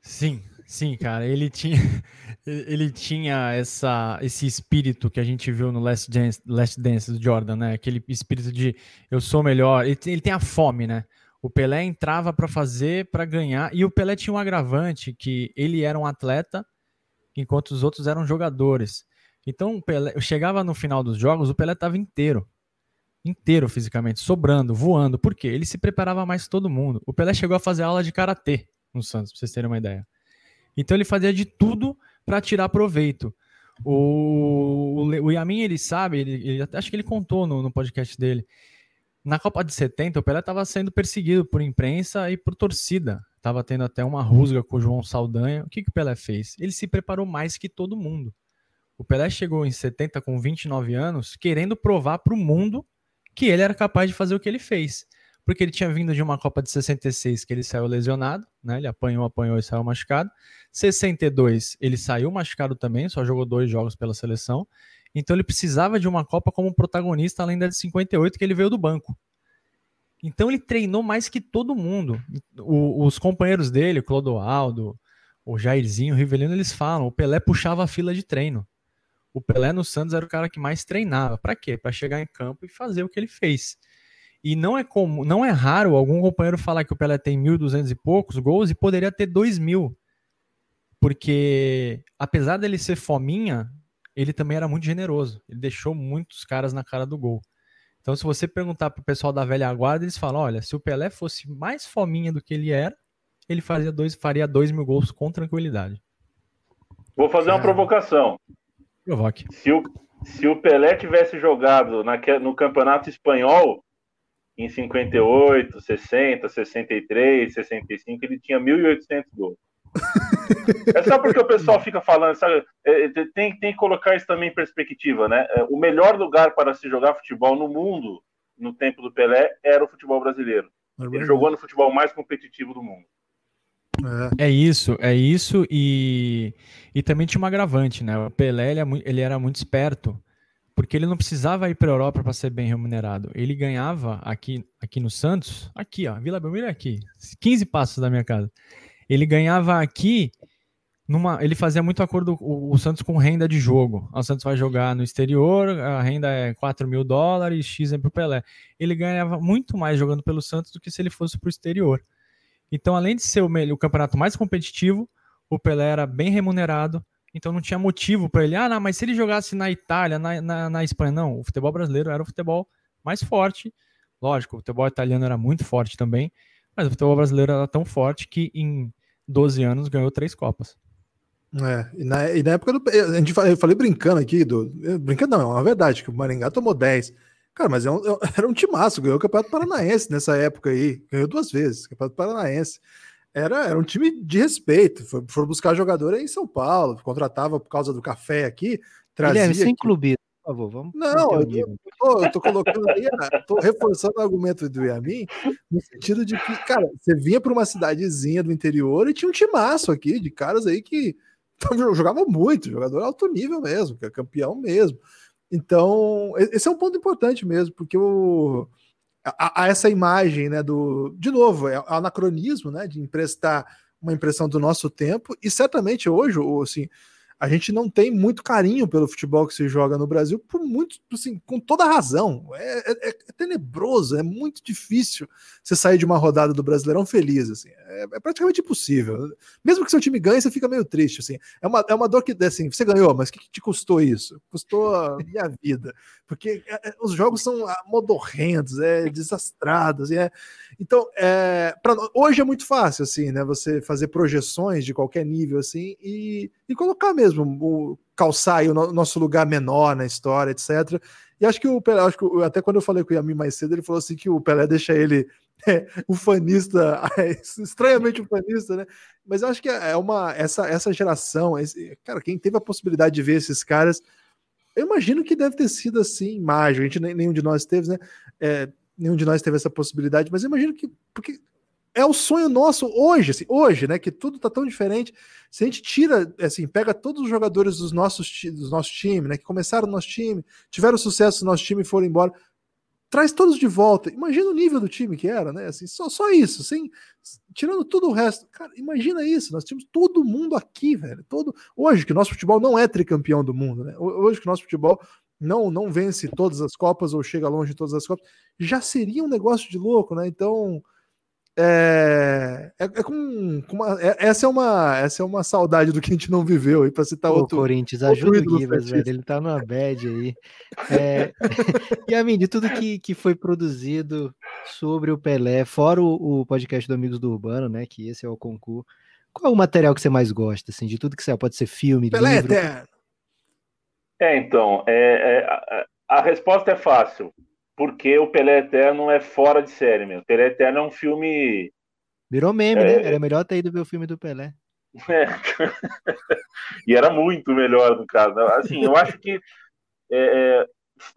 [SPEAKER 5] Sim, Sim, cara, ele tinha, ele tinha essa, esse espírito que a gente viu no Last Dance, Last Dance do Jordan, né? Aquele espírito de eu sou melhor. Ele, ele tem a fome, né? O Pelé entrava para fazer, para ganhar, e o Pelé tinha um agravante que ele era um atleta, enquanto os outros eram jogadores. Então, o Pelé, eu chegava no final dos jogos, o Pelé estava inteiro, inteiro fisicamente, sobrando, voando. Por quê? Ele se preparava mais que todo mundo. O Pelé chegou a fazer aula de karatê no Santos, para vocês terem uma ideia. Então ele fazia de tudo para tirar proveito. O, o, o Yamin, ele sabe, ele, ele, acho que ele contou no, no podcast dele. Na Copa de 70, o Pelé estava sendo perseguido por imprensa e por torcida. Tava tendo até uma rusga com o João Saldanha. O que, que o Pelé fez? Ele se preparou mais que todo mundo. O Pelé chegou em 70 com 29 anos, querendo provar para o mundo que ele era capaz de fazer o que ele fez porque ele tinha vindo de uma Copa de 66 que ele saiu lesionado, né? Ele apanhou, apanhou e saiu machucado. 62 ele saiu machucado também, só jogou dois jogos pela seleção. Então ele precisava de uma Copa como protagonista, além da de 58 que ele veio do banco. Então ele treinou mais que todo mundo. O, os companheiros dele, Clodoaldo, o Jairzinho, o Rivelino, eles falam, o Pelé puxava a fila de treino. O Pelé no Santos era o cara que mais treinava. Para quê? Para chegar em campo e fazer o que ele fez. E não é como, não é raro algum companheiro falar que o Pelé tem 1.200 e poucos gols e poderia ter 2.000. Porque apesar dele ser fominha, ele também era muito generoso. Ele deixou muitos caras na cara do gol. Então, se você perguntar pro pessoal da velha guarda, eles falam: olha, se o Pelé fosse mais fominha do que ele era, ele fazia dois, faria 2 mil gols com tranquilidade.
[SPEAKER 4] Vou fazer uma provocação.
[SPEAKER 5] Provoque.
[SPEAKER 4] Se o, se o Pelé tivesse jogado na, no campeonato espanhol, em 58, 60, 63, 65, ele tinha 1.800 gols. é só porque o pessoal fica falando, sabe? É, é, tem, tem que colocar isso também em perspectiva, né? É, o melhor lugar para se jogar futebol no mundo, no tempo do Pelé, era o futebol brasileiro. Ele jogou no futebol mais competitivo do mundo.
[SPEAKER 5] É. é isso, é isso, e, e também tinha um agravante, né? O Pelé ele, é ele era muito esperto porque ele não precisava ir para a Europa para ser bem remunerado. Ele ganhava aqui, aqui no Santos, aqui, ó, Vila Belmiro é aqui, 15 passos da minha casa. Ele ganhava aqui numa, ele fazia muito acordo o, o Santos com renda de jogo. O Santos vai jogar no exterior, a renda é 4 mil dólares, X é para o Pelé. Ele ganhava muito mais jogando pelo Santos do que se ele fosse para o exterior. Então, além de ser o, o campeonato mais competitivo, o Pelé era bem remunerado, então não tinha motivo para ele. Ah, não, mas se ele jogasse na Itália, na, na, na, Espanha, não. O futebol brasileiro era o futebol mais forte. Lógico, o futebol italiano era muito forte também, mas o futebol brasileiro era tão forte que em 12 anos, ganhou três Copas.
[SPEAKER 2] É, e na, e na época do. A gente, eu falei brincando aqui, do, brincando não, é uma verdade, que o Maringá tomou 10. Cara, mas é um, é era um timaço, ganhou o Campeonato Paranaense nessa época aí, ganhou duas vezes, Campeonato Paranaense. Era, era um time de respeito, foi, foram buscar jogador aí em São Paulo, contratava por causa do café aqui,
[SPEAKER 3] trazia... Guilherme, sem clube, por favor, vamos.
[SPEAKER 2] Não, eu tô, eu tô, colocando aí, tô reforçando o argumento do Yamin, no sentido de que, cara, você vinha para uma cidadezinha do interior e tinha um timaço aqui de caras aí que jogava muito, jogador alto nível mesmo, que é campeão mesmo. Então, esse é um ponto importante mesmo, porque o, a, a essa imagem, né, do, de novo, é anacronismo, né, de emprestar uma impressão do nosso tempo, e certamente hoje, assim, a gente não tem muito carinho pelo futebol que se joga no Brasil, por muito, assim, com toda razão. É, é, é, tenebroso, é muito difícil você sair de uma rodada do Brasileirão feliz, assim. É, é, praticamente impossível. Mesmo que seu time ganhe, você fica meio triste, assim. É uma, é uma dor que, assim, você ganhou, mas o que, que te custou isso? Custou a minha vida. Porque é, é, os jogos são modorrentos, é desastrados, é... Então, é, pra, hoje é muito fácil, assim, né? Você fazer projeções de qualquer nível, assim, e, e colocar mesmo, o, calçar o no, nosso lugar menor na história, etc. E acho que o Pelé, acho que, até quando eu falei com o Yami mais cedo, ele falou assim que o Pelé deixa ele é, o fanista, estranhamente o fanista, né? Mas eu acho que é uma essa, essa geração, esse, cara, quem teve a possibilidade de ver esses caras, eu imagino que deve ter sido assim, mágico. A gente nenhum de nós teve, né? É, nenhum de nós teve essa possibilidade, mas eu imagino que. Porque é o sonho nosso hoje, assim, hoje, né? Que tudo tá tão diferente. Se a gente tira, assim, pega todos os jogadores dos nossos, dos nossos times, né? Que começaram no nosso time, tiveram sucesso no nosso time e foram embora, traz todos de volta. Imagina o nível do time que era, né? Assim, só, só isso, sem tirando tudo o resto. Cara, imagina isso. Nós tínhamos todo mundo aqui, velho. Todo hoje que nosso futebol não é tricampeão do mundo, né? Hoje que nosso futebol não não vence todas as copas ou chega longe de todas as copas, já seria um negócio de louco, né? Então, é, é, é com, com uma, é, essa é uma essa é uma saudade do que a gente não viveu aí para citar Pô, outro.
[SPEAKER 3] Corinthians, ajuda o Gibas, velho, ele tá numa bad aí. É, e a mim, de tudo que, que foi produzido sobre o Pelé, fora o, o, podcast do Amigos do Urbano, né, que esse é o concurso, qual é o material que você mais gosta, assim, de tudo que você pode ser filme,
[SPEAKER 2] Pelé livro? Eterno.
[SPEAKER 4] É, então, é, é a, a resposta é fácil porque o Pelé Eterno é fora de série mesmo. Pelé Eterno é um filme.
[SPEAKER 3] Virou meme, né? é... né? Era melhor ter ido ver o filme do Pelé.
[SPEAKER 4] É. e era muito melhor no caso. Assim, eu acho que é, é,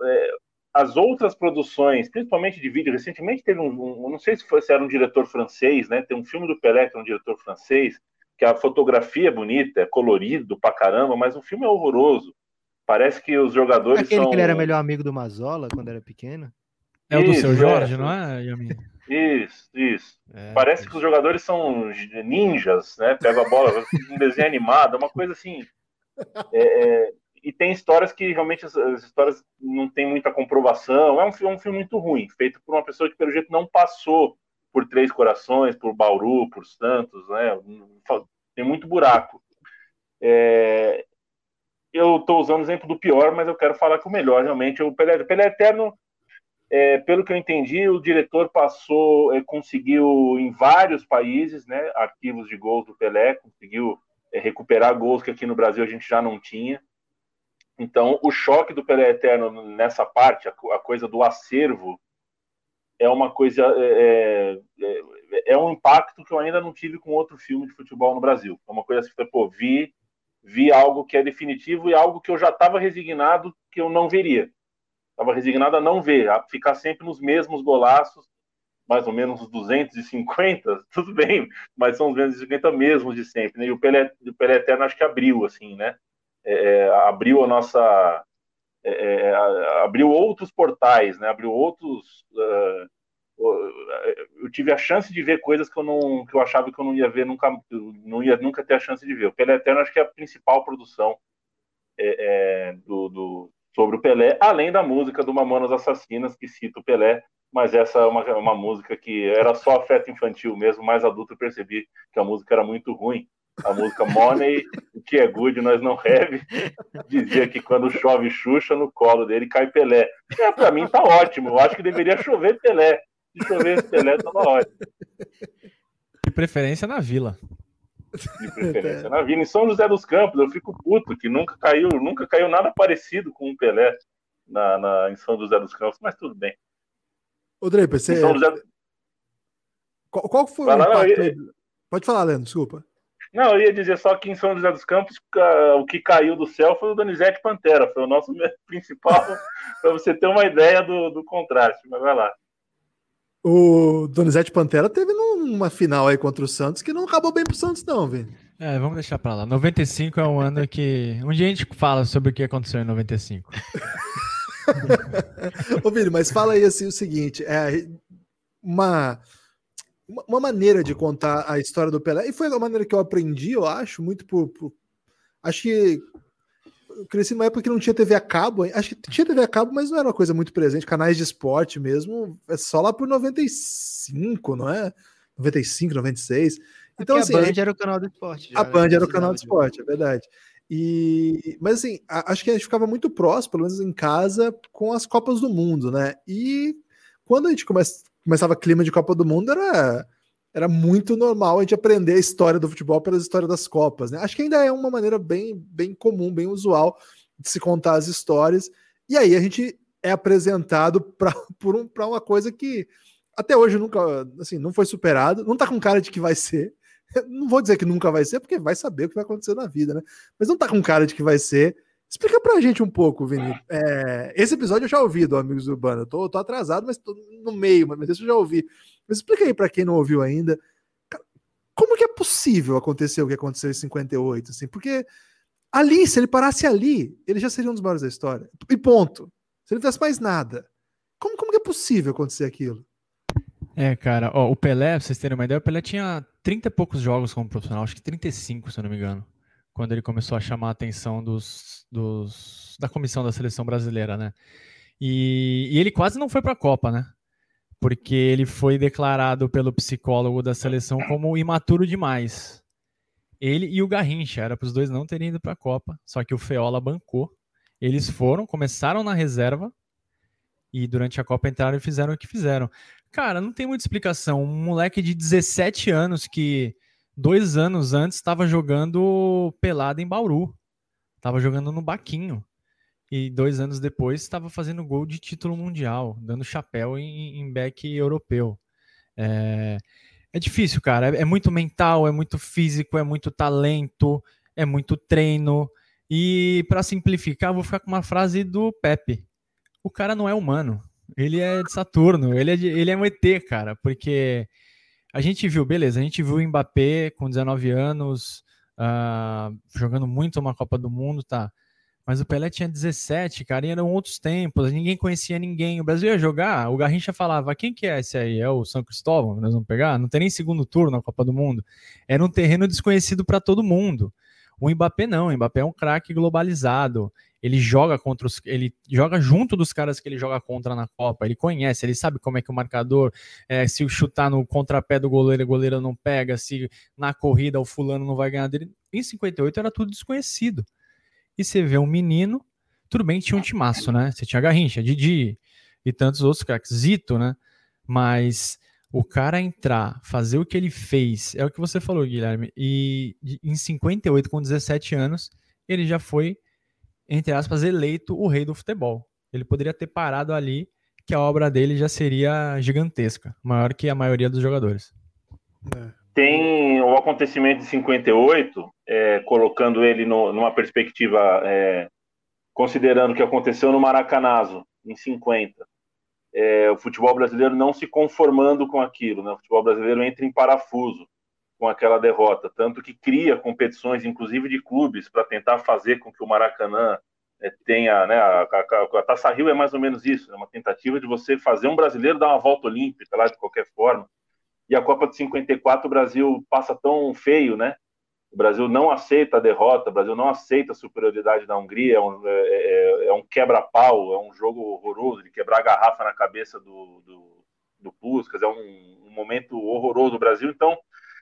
[SPEAKER 4] é, as outras produções, principalmente de vídeo, recentemente teve um, um, não sei se, foi, se era um diretor francês, né? Tem um filme do Pelé que é um diretor francês, que a fotografia é bonita, é colorido pra caramba, mas o filme é horroroso. Parece que os jogadores
[SPEAKER 3] Aquele
[SPEAKER 4] são...
[SPEAKER 3] que ele era melhor amigo do Mazola quando era pequeno?
[SPEAKER 5] É o do seu Jorge, é. não é, Yamin?
[SPEAKER 4] Isso, isso. É, Parece que os jogadores são ninjas, né? Pega a bola, um desenho animado, uma coisa assim. É, é, e tem histórias que realmente as, as, histórias não tem muita comprovação. É um, é um filme muito ruim, feito por uma pessoa que, pelo jeito, não passou por Três Corações, por Bauru, por Santos, né? Tem muito buraco. É, eu estou usando o exemplo do pior, mas eu quero falar que o melhor realmente é o Pelé, Pelé Eterno. É, pelo que eu entendi, o diretor passou, é, conseguiu em vários países, né, arquivos de gols do Pelé, conseguiu é, recuperar gols que aqui no Brasil a gente já não tinha. Então, o choque do Pelé Eterno nessa parte, a, a coisa do acervo, é uma coisa, é, é, é, um impacto que eu ainda não tive com outro filme de futebol no Brasil. É uma coisa assim, pô, vi vi algo que é definitivo e algo que eu já estava resignado que eu não veria. Estava resignado a não ver, a ficar sempre nos mesmos golaços, mais ou menos os 250, tudo bem, mas são os 250 mesmos de sempre. Né? E o Pelé, o Pelé Eterno acho que abriu, assim, né? É, é abriu a nossa. É, é abriu outros portais, né? Abriu outros. Uh, eu tive a chance de ver coisas que eu não que eu achava que eu não ia ver nunca não ia nunca ter a chance de ver o Pelé Eterno acho que é a principal produção é, é, do, do, sobre o Pelé além da música do Mamonas Assassinas que cita o Pelé mas essa é uma, uma música que era só afeto infantil mesmo mais adulto eu percebi que a música era muito ruim a música Money, que é good, nós não have, dizia que quando chove Xuxa, no colo dele cai Pelé. É, para mim tá ótimo, eu acho que deveria chover Pelé. Se chover esse Pelé, tava ótimo.
[SPEAKER 5] De preferência na vila.
[SPEAKER 4] de preferência na vida. Em São José dos Campos, eu fico puto que nunca caiu, nunca caiu nada parecido com o Pelé na, na, em São José dos Campos, mas tudo bem.
[SPEAKER 2] Ô, Draper, você. José... Qual, qual, foi Vai o lá, impacto... Pode falar, Leandro, desculpa.
[SPEAKER 4] Não, eu ia dizer só que em São José dos Campos o que caiu do céu foi o Donizete Pantera, foi o nosso principal, para você ter uma ideia do, do contraste, mas vai lá.
[SPEAKER 2] O Donizete Pantera teve numa final aí contra o Santos que não acabou bem pro Santos, não, velho.
[SPEAKER 5] É, vamos deixar pra lá. 95 é um ano que. Um dia a gente fala sobre o que aconteceu em 95.
[SPEAKER 2] Ô, Vini, mas fala aí assim o seguinte: é uma, uma maneira de contar a história do Pelé, e foi a maneira que eu aprendi, eu acho, muito por. por acho que eu cresci numa época que não tinha TV a cabo, acho que tinha TV a cabo, mas não era uma coisa muito presente, canais de esporte mesmo, é só lá por 95, não é? 95, 96. Então, assim,
[SPEAKER 3] a Band era o canal do esporte.
[SPEAKER 2] Já, a Band era o canal do esporte, é verdade. E, mas assim, acho que a gente ficava muito próximo, pelo menos em casa, com as Copas do Mundo, né? E quando a gente come, começava clima de Copa do Mundo, era era muito normal a gente aprender a história do futebol pelas histórias das Copas. Né? Acho que ainda é uma maneira bem, bem comum, bem usual de se contar as histórias. E aí a gente é apresentado para um, uma coisa que até hoje nunca assim, não foi superado, não tá com cara de que vai ser. Não vou dizer que nunca vai ser, porque vai saber o que vai acontecer na vida, né? Mas não tá com cara de que vai ser. Explica pra gente um pouco, Vini. É, esse episódio eu já ouvi do Amigos Urbano. Eu tô, tô atrasado, mas tô no meio, mas esse eu já ouvi. Mas explica aí para quem não ouviu ainda, como que é possível acontecer o que aconteceu em 58, assim? Porque ali, se ele parasse ali, ele já seria um dos maiores da história. E ponto. Se ele não tivesse mais nada. Como, como que é possível acontecer aquilo?
[SPEAKER 5] É, cara, ó, o Pelé, pra vocês terem uma ideia, o Pelé tinha 30 e poucos jogos como profissional, acho que 35, se eu não me engano, quando ele começou a chamar a atenção dos, dos da comissão da seleção brasileira, né? E, e ele quase não foi pra Copa, né? Porque ele foi declarado pelo psicólogo da seleção como imaturo demais. Ele e o Garrincha, era para os dois não terem ido para a Copa, só que o Feola bancou. Eles foram, começaram na reserva e durante a Copa entraram e fizeram o que fizeram. Cara, não tem muita explicação. Um moleque de 17 anos que dois anos antes estava jogando pelada em Bauru, estava jogando no Baquinho e dois anos depois estava fazendo gol de título mundial, dando chapéu em, em back europeu. É, é difícil, cara. É, é, muito mental, é muito físico, é muito talento, é muito treino. E para simplificar, vou ficar com uma frase do Pepe: o cara não é humano. Ele é de Saturno, ele é, de, ele é um ET, cara, porque a gente viu, beleza, a gente viu o Mbappé com 19 anos, uh, jogando muito uma Copa do Mundo, tá? Mas o Pelé tinha 17, cara, e eram outros tempos, ninguém conhecia ninguém. O Brasil ia jogar, o Garrincha falava: quem que é esse aí? É o São Cristóvão? Nós vamos pegar? Não tem nem segundo turno na Copa do Mundo. Era um terreno desconhecido para todo mundo. O Mbappé não, o Mbappé é um craque globalizado. Ele joga contra os, ele joga junto dos caras que ele joga contra na Copa. Ele conhece, ele sabe como é que o marcador, é, se chutar no contrapé do goleiro, o goleiro não pega, se na corrida o fulano não vai ganhar dele. Em 58 era tudo desconhecido e você vê um menino, tudo bem, tinha um timaço, né? Você tinha Garrincha, Didi e tantos outros craques, Zito, né? Mas o cara entrar, fazer o que ele fez, é o que você falou, Guilherme, e em 58, com 17 anos, ele já foi, entre aspas, eleito o rei do futebol. Ele poderia ter parado ali, que a obra dele já seria gigantesca, maior que a maioria dos jogadores.
[SPEAKER 4] É tem o acontecimento de 58, é, colocando ele no, numa perspectiva, é, considerando o que aconteceu no Maracanazo, em 50. É, o futebol brasileiro não se conformando com aquilo, né? o futebol brasileiro entra em parafuso com aquela derrota, tanto que cria competições, inclusive de clubes, para tentar fazer com que o Maracanã é, tenha, né, a, a, a, Taça Rio é mais ou menos isso, é uma tentativa de você fazer um brasileiro dar uma volta olímpica lá de qualquer forma, e a Copa de 54 o Brasil passa tão feio, né? O Brasil não aceita a derrota, o Brasil não aceita a superioridade da Hungria, é um, é, é, é um quebra-pau, é um jogo horroroso de quebrar a garrafa na cabeça do, do, do Puskas, é um, um, momento horroroso do Brasil. Então,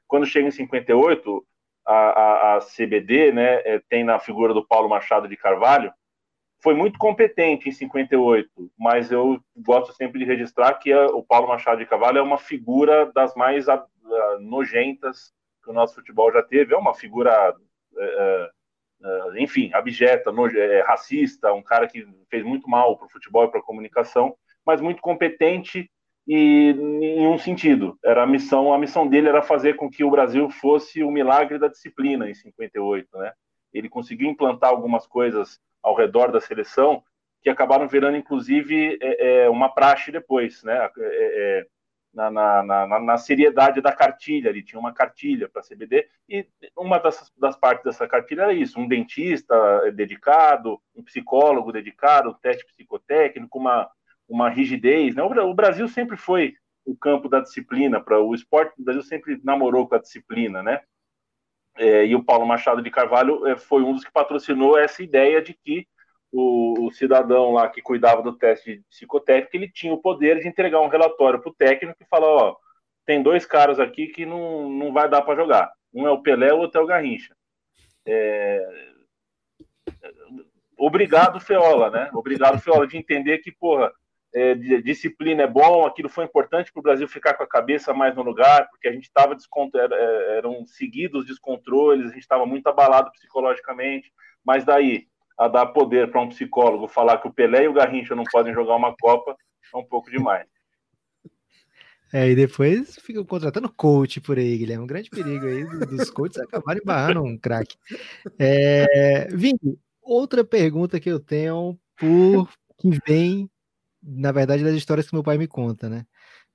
[SPEAKER 4] quando chega em 58, a, a, a CBD né, é, tem na figura do Paulo Machado de Carvalho, foi muito competente em 58, mas eu gosto sempre de registrar que o Paulo Machado de Carvalho é uma figura das mais nojentas que o nosso futebol já teve. É uma figura, é, é, enfim, abjeta, é, racista, um cara que fez muito mal para o futebol e para a comunicação, mas muito competente e em um sentido, era a missão, a missão dele era fazer com que o Brasil fosse o milagre da disciplina em 58, né? Ele conseguiu implantar algumas coisas ao redor da seleção que acabaram virando, inclusive, é, é, uma praxe depois, né? É, é na, na, na, na, seriedade da cartilha, ele tinha uma cartilha para CBD, e uma das, das partes dessa cartilha era isso: um dentista dedicado, um psicólogo dedicado, um teste psicotécnico, uma, uma rigidez. Né? O Brasil sempre foi o campo da disciplina, para o esporte do Brasil sempre namorou com a disciplina, né? É, e o Paulo Machado de Carvalho é, foi um dos que patrocinou essa ideia de que o, o, cidadão lá que cuidava do teste psicotécnico, ele tinha o poder de entregar um relatório para o técnico e falar, ó, tem dois caras aqui que não, não vai dar para jogar. Um é o Pelé, o outro é o Garrincha. É... Obrigado, Feola, né? Obrigado, Feola, de entender que, porra, é, disciplina é bom, aquilo foi importante para o Brasil ficar com a cabeça mais no lugar, porque a gente estava é, eram seguidos descontroles, a gente estava muito abalado psicologicamente, mas daí a dar poder para um psicólogo falar que o Pelé e o Garrincha não podem jogar uma Copa é um pouco demais.
[SPEAKER 3] É, e depois ficam contratando coach por aí, Guilherme. Um grande perigo aí dos coaches acabarem barrando um craque. É, outra pergunta que eu tenho por que vem na verdade, das histórias que meu pai me conta, né?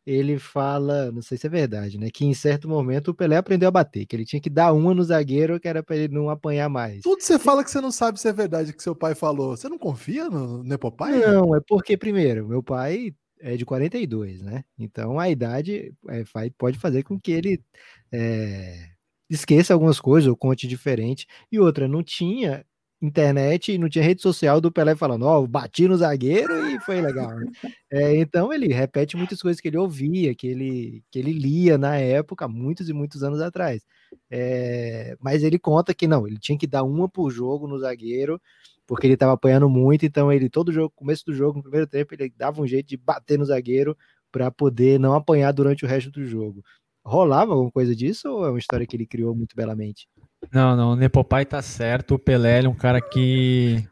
[SPEAKER 3] Ele fala, não sei se é verdade, né? Que em certo momento o Pelé aprendeu a bater, que ele tinha que dar uma no zagueiro, que era para ele não apanhar mais.
[SPEAKER 2] Tudo você fala que você não sabe se é verdade que seu pai falou. Você não confia no Nepopai?
[SPEAKER 3] Não, né? é porque, primeiro, meu pai é de 42, né? Então a idade é, pode fazer com que ele é, esqueça algumas coisas ou conte diferente. E outra, não tinha internet e não tinha rede social do Pelé falando, ó, oh, bati no zagueiro e foi legal. Né? É, então ele repete muitas coisas que ele ouvia, que ele, que ele lia na época, muitos e muitos anos atrás. É, mas ele conta que não, ele tinha que dar uma por jogo no zagueiro, porque ele estava apanhando muito, então ele, todo jogo, começo do jogo, no primeiro tempo, ele dava um jeito de bater no zagueiro para poder não apanhar durante o resto do jogo. Rolava alguma coisa disso ou é uma história que ele criou muito belamente?
[SPEAKER 5] Não, não, o Nepopai tá certo. O Pelé é um cara que,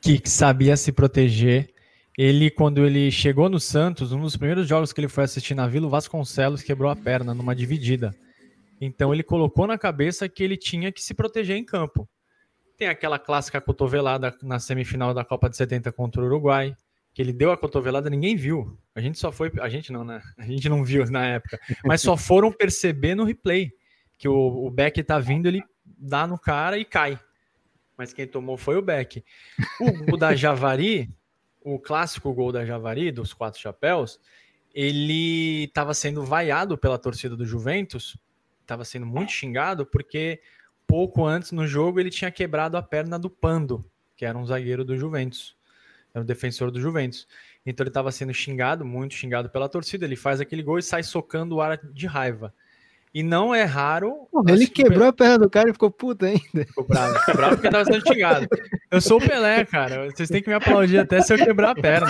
[SPEAKER 5] que sabia se proteger. Ele, quando ele chegou no Santos, um dos primeiros jogos que ele foi assistir na Vila, o Vasconcelos quebrou a perna numa dividida. Então ele colocou na cabeça que ele tinha que se proteger em campo. Tem aquela clássica cotovelada na semifinal da Copa de 70 contra o Uruguai, que ele deu a cotovelada, ninguém viu. A gente só foi, a gente não, né? A gente não viu na época, mas só foram perceber no replay que o, o Beck tá vindo, ele dá no cara e cai. Mas quem tomou foi o Beck. O gol da Javari, o clássico gol da Javari, dos quatro chapéus, ele estava sendo vaiado pela torcida do Juventus, estava sendo muito xingado, porque pouco antes no jogo ele tinha quebrado a perna do Pando, que era um zagueiro do Juventus, era um defensor do Juventus. Então ele estava sendo xingado, muito xingado pela torcida. Ele faz aquele gol e sai socando o ar de raiva. E não é raro.
[SPEAKER 3] Pô, ele quebrou a perna do cara e ficou puto ainda.
[SPEAKER 5] Ficou bravo. Ficou bravo porque tava sendo xingado. Eu sou o Pelé, cara. Vocês têm que me aplaudir até se eu quebrar a perna.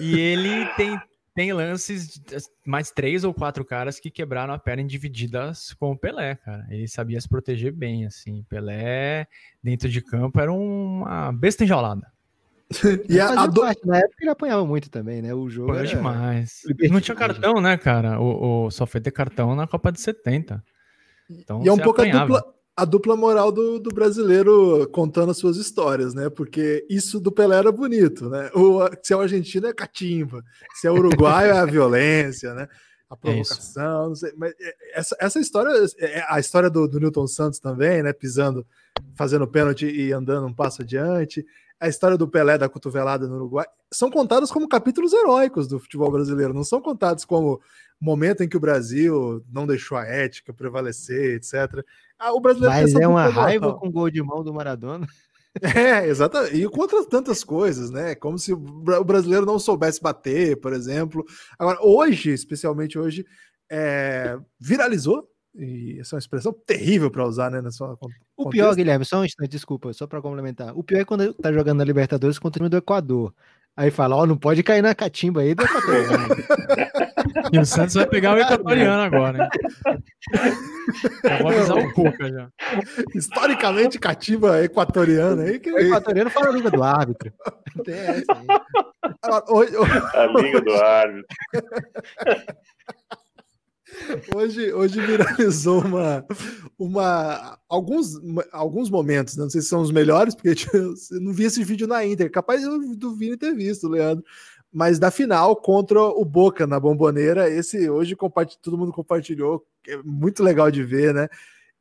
[SPEAKER 5] e ele tem, tem lances, mais três ou quatro caras que quebraram a perna em divididas com o Pelé, cara. Ele sabia se proteger bem, assim. Pelé, dentro de campo, era uma besta enjaulada.
[SPEAKER 3] e a, a do... parte, na época ele apanhava muito também, né? O jogo
[SPEAKER 5] era demais. Não tinha cartão, né, cara? O, o, só foi ter cartão na Copa de 70.
[SPEAKER 2] Então, e é um pouco a dupla, a dupla moral do, do, brasileiro contando as suas histórias, né? Porque isso do Pelé era bonito, né? O, se é o argentino é catimba, se é o uruguaio é a violência, né? A é provocação, é não sei. Mas é, essa, essa história, é, a história do, do Newton Santos também, né? Pisando, fazendo pênalti e andando um passo adiante a história do Pelé da cotovelada no Uruguai, são contadas como capítulos heróicos do futebol brasileiro, não são contados como momento em que o Brasil não deixou a ética prevalecer, etc.
[SPEAKER 3] Ah, o brasileiro Mas é uma raiva com o gol de mão do Maradona.
[SPEAKER 2] É, exatamente. E contra tantas coisas, né? Como se o brasileiro não soubesse bater, por exemplo. Agora, hoje, especialmente hoje, é, viralizou e essa é uma expressão terrível para usar, né? Na sua
[SPEAKER 3] o pior, Guilherme, só um instante, desculpa, só para complementar. O pior é quando tá jogando na Libertadores contra o time do Equador. Aí fala, ó, oh, não pode cair na catimba aí do Equatoriano.
[SPEAKER 5] e o Santos vai pegar o Equatoriano agora, hein? Eu vou avisar o Cuca já.
[SPEAKER 2] Historicamente, catimba equatoriana aí. Que...
[SPEAKER 3] O equatoriano fala a língua do árbitro. Tem essa aí.
[SPEAKER 4] A língua do árbitro.
[SPEAKER 2] Hoje, hoje viralizou uma, uma, alguns, alguns momentos, né? não sei se são os melhores, porque eu não vi esse vídeo na Inter, capaz do Vini ter visto, Leandro, mas da final contra o Boca na Bomboneira, esse hoje todo mundo compartilhou, é muito legal de ver, né?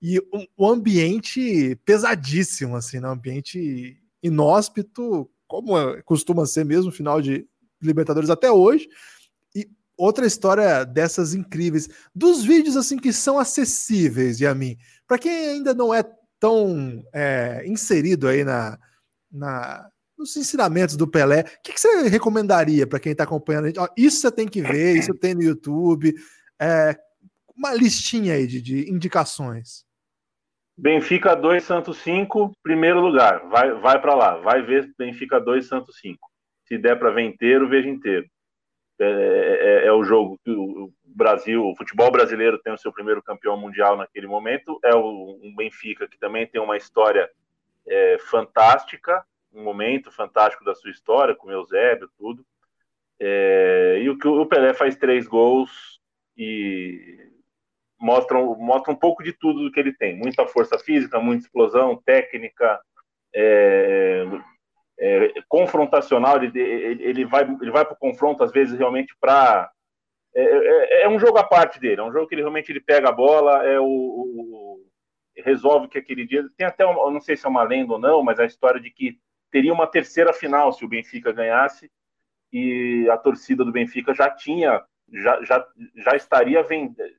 [SPEAKER 2] E o, um ambiente pesadíssimo, assim, né? Um ambiente inóspito, como costuma ser mesmo, final de Libertadores até hoje, outra história dessas incríveis, dos vídeos assim que são acessíveis, Yamin, para quem ainda não é tão é, inserido aí na, na, nos ensinamentos do Pelé, o que, que você recomendaria para quem está acompanhando a gente? Ó, isso você tem que ver, isso tem no YouTube, é, uma listinha aí de, de indicações.
[SPEAKER 4] Benfica 2, Santos 5, primeiro lugar. Vai, vai para lá, vai ver Benfica 2, Santos 5. Se der para ver inteiro, veja inteiro. É, é, é, o jogo que o Brasil, o futebol brasileiro tem o seu primeiro campeão mundial naquele momento. É o, um Benfica que também tem uma história é, fantástica, um momento fantástico da sua história, com o Eusébio, tudo. É, e o que o Pelé faz três gols e mostra, mostra um pouco de tudo do que ele tem. Muita força física, muita explosão, técnica, é, é, confrontacional, ele, ele, vai, ele vai para o confronto, às vezes, realmente para. É, é, é, um jogo à parte dele, é um jogo que ele realmente ele pega a bola, é o, o resolve que aquele dia. Tem até, uma, não sei se é uma lenda ou não, mas a história de que teria uma terceira final se o Benfica ganhasse, e a torcida do Benfica já tinha, já, já, já estaria vendendo.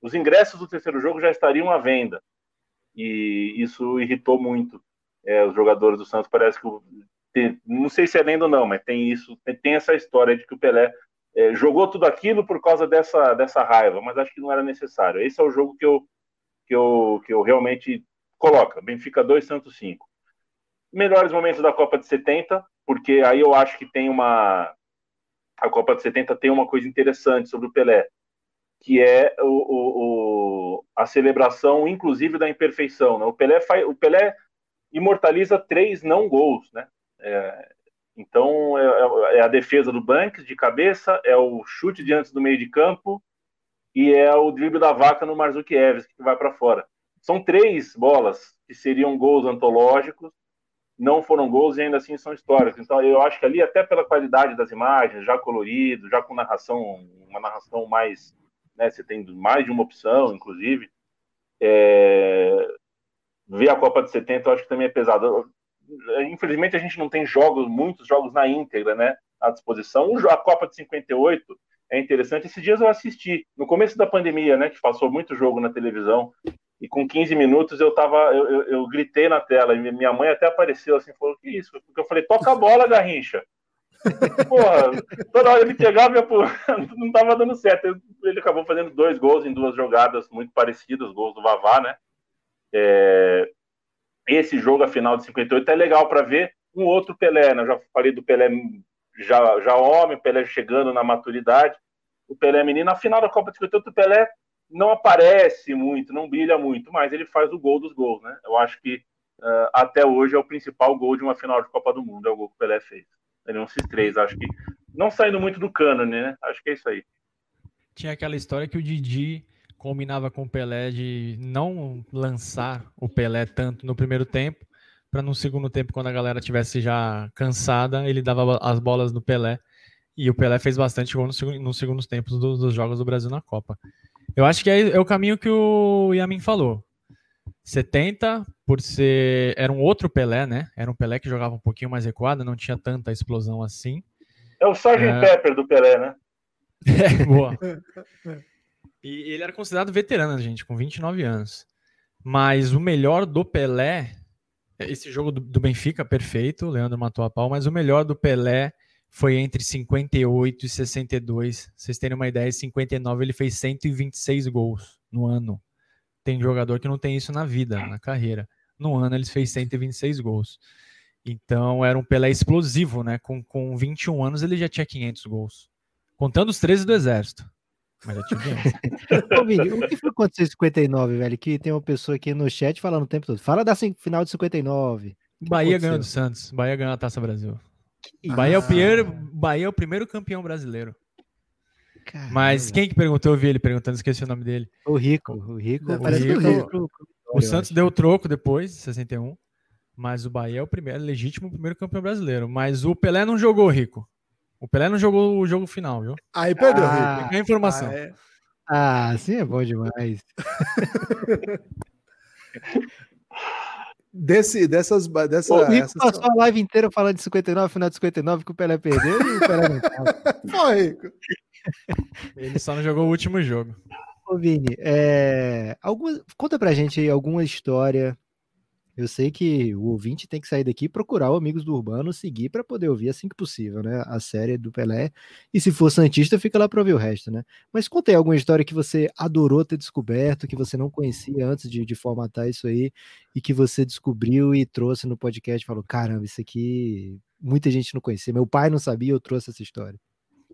[SPEAKER 4] Os ingressos do terceiro jogo já estariam à venda. E isso irritou muito é, os jogadores do Santos. Parece que não sei se é lenda ou não, mas tem isso, tem essa história de que o Pelé é, jogou tudo aquilo por causa dessa, dessa raiva, mas acho que não era necessário. Esse é o jogo que eu, que eu, que eu realmente coloco. Benfica 2, Santos 5. Melhores momentos da Copa de 70, porque aí eu acho que tem uma. A Copa de 70 tem uma coisa interessante sobre o Pelé, que é o, o, o a celebração, inclusive, da imperfeição. Né? O Pelé faz, o Pelé imortaliza três não gols, né? É, então, é, é, a defesa do Banks de cabeça, é o chute diante do meio de campo e é o drible da vaca no Marzukiewicz, que vai para fora. São três bolas que seriam gols antológicos, não foram gols e ainda assim são históricos. Então, eu acho que ali, até pela qualidade das imagens, já colorido, já com narração, uma narração mais. Né, você tem mais de uma opção, inclusive. É, ver a Copa de 70 eu acho que também é pesado infelizmente a gente não tem jogos, muitos jogos na íntegra, né, à disposição. A Copa de 58 é interessante. Esses dias eu assisti, no começo da pandemia, né, que passou muito jogo na televisão, e com 15 minutos eu tava, eu, eu, eu gritei na tela, e minha mãe até apareceu assim, falou, que isso? Porque eu falei, toca a bola, Garrincha. Porra, toda hora ele pegava e não tava dando certo. Ele acabou fazendo dois gols em duas jogadas muito parecidas, gols do Vavá, né? É, esse jogo, a final de 58, é legal para ver um outro Pelé, né? Já falei do Pelé já, já homem, Pelé chegando na maturidade, o Pelé menino. Na final da Copa de 58, o Pelé não aparece muito, não brilha muito, mas ele faz o gol dos gols, né? Eu acho que uh, até hoje é o principal gol de uma final de Copa do Mundo, é o gol que o Pelé fez. Ele não se três, acho que não saindo muito do cânone, né? Acho que é isso aí.
[SPEAKER 5] Tinha aquela história que o Didi combinava com o Pelé de não lançar o Pelé tanto no primeiro tempo, para no segundo tempo, quando a galera tivesse já cansada, ele dava as bolas no Pelé. E o Pelé fez bastante gol nos, nos segundos tempos dos, dos, jogos do Brasil na Copa. Eu acho que é, é o caminho que o Yamin falou. 70, por ser. Era um outro Pelé, né? Era um Pelé que jogava um pouquinho mais recuado, não tinha tanta explosão assim.
[SPEAKER 4] É o Sgt. É... Pepper do Pelé, né?
[SPEAKER 5] É, boa. E ele era considerado veterano, gente, com 29 anos. Mas o melhor do Pelé, esse jogo do, do Benfica, perfeito, o Leandro matou a pau, mas o melhor do Pelé foi entre 58 e 62. Vocês terem uma ideia, em 59 ele fez 126 gols no ano. Tem jogador que não tem isso na vida, na carreira. No ano ele fez 126 gols. Então era um Pelé explosivo, né? Com, com 21 anos ele já tinha 500 gols. Contando os 13 do Exército. Mas tinha 500.
[SPEAKER 3] Ô, Vini, o que foi acontecer em 59, velho? Que tem uma pessoa aqui no chat falando o tempo todo. Fala da final de 59.
[SPEAKER 5] Bahia ganhou do Santos. Bahia ganhou a Taça Brasil. Bahia, é o primeiro, Bahia é o primeiro campeão brasileiro. Caramba. Mas quem que perguntou? Eu vi ele perguntando, esqueci o nome dele.
[SPEAKER 3] O Rico. O Rico.
[SPEAKER 5] O, Rico, Rico, o Santos deu troco depois, 61. Mas o Bahia é o primeiro, é legítimo primeiro campeão brasileiro. Mas o Pelé não jogou, Rico. O Pelé não jogou o jogo final, viu?
[SPEAKER 2] Aí perdeu, ah,
[SPEAKER 5] Rico. a informação. Ah,
[SPEAKER 3] é. ah, sim é bom demais.
[SPEAKER 2] Desse, dessas, dessa, o
[SPEAKER 3] Rico essas... passou a live inteira falando de 59, final de 59, que o Pelé perdeu e o Pelé não tava.
[SPEAKER 2] Foi, Rico.
[SPEAKER 5] Ele só não jogou o último jogo.
[SPEAKER 3] Ô, Vini, é... Alguma... conta pra gente aí alguma história eu sei que o ouvinte tem que sair daqui e procurar o Amigos do Urbano, seguir para poder ouvir assim que possível, né? A série do Pelé. E se for Santista, fica lá para ouvir o resto, né? Mas conta aí alguma história que você adorou ter descoberto, que você não conhecia antes de, de formatar isso aí, e que você descobriu e trouxe no podcast e falou: caramba, isso aqui muita gente não conhecia. Meu pai não sabia, eu trouxe essa história.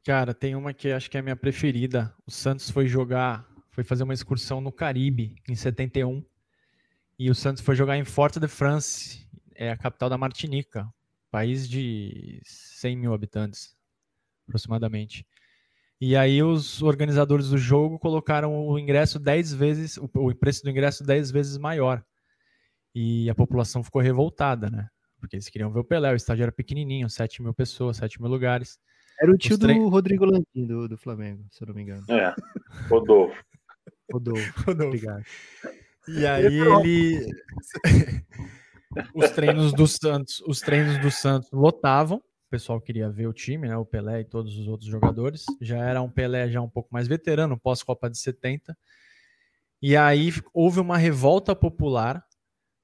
[SPEAKER 5] Cara, tem uma que acho que é a minha preferida. O Santos foi jogar, foi fazer uma excursão no Caribe em 71 e o Santos foi jogar em Fort-de-France, é a capital da Martinica, país de 100 mil habitantes, aproximadamente. E aí os organizadores do jogo colocaram o ingresso 10 vezes, o preço do ingresso 10 vezes maior. E a população ficou revoltada, né? Porque eles queriam ver o Pelé, o estádio era pequenininho, 7 mil pessoas, 7 mil lugares.
[SPEAKER 3] Era o tio tre... do Rodrigo Landim, do, do Flamengo, se eu não me engano.
[SPEAKER 4] É, Rodolfo.
[SPEAKER 3] Rodolfo, Rodolfo. obrigado.
[SPEAKER 5] E aí ele. os treinos do Santos, os treinos do Santos lotavam. O pessoal queria ver o time, né? O Pelé e todos os outros jogadores. Já era um Pelé já um pouco mais veterano, pós-Copa de 70. E aí houve uma revolta popular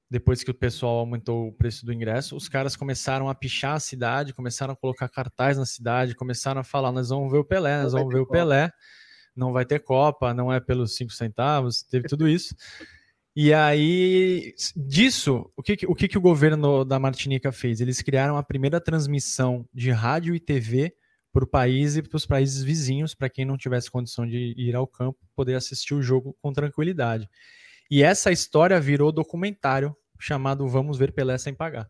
[SPEAKER 5] depois que o pessoal aumentou o preço do ingresso, os caras começaram a pichar a cidade, começaram a colocar cartaz na cidade, começaram a falar: nós vamos ver o Pelé, nós vamos ver o Pelé, não vai ter Copa, não é pelos cinco centavos, teve tudo isso. E aí, disso, o que, o que, que o governo da Martinica fez? Eles criaram a primeira transmissão de rádio e TV para o país e para os países vizinhos, para quem não tivesse condição de ir ao campo, poder assistir o jogo com tranquilidade. E essa história virou documentário chamado Vamos Ver Pelé Sem Pagar.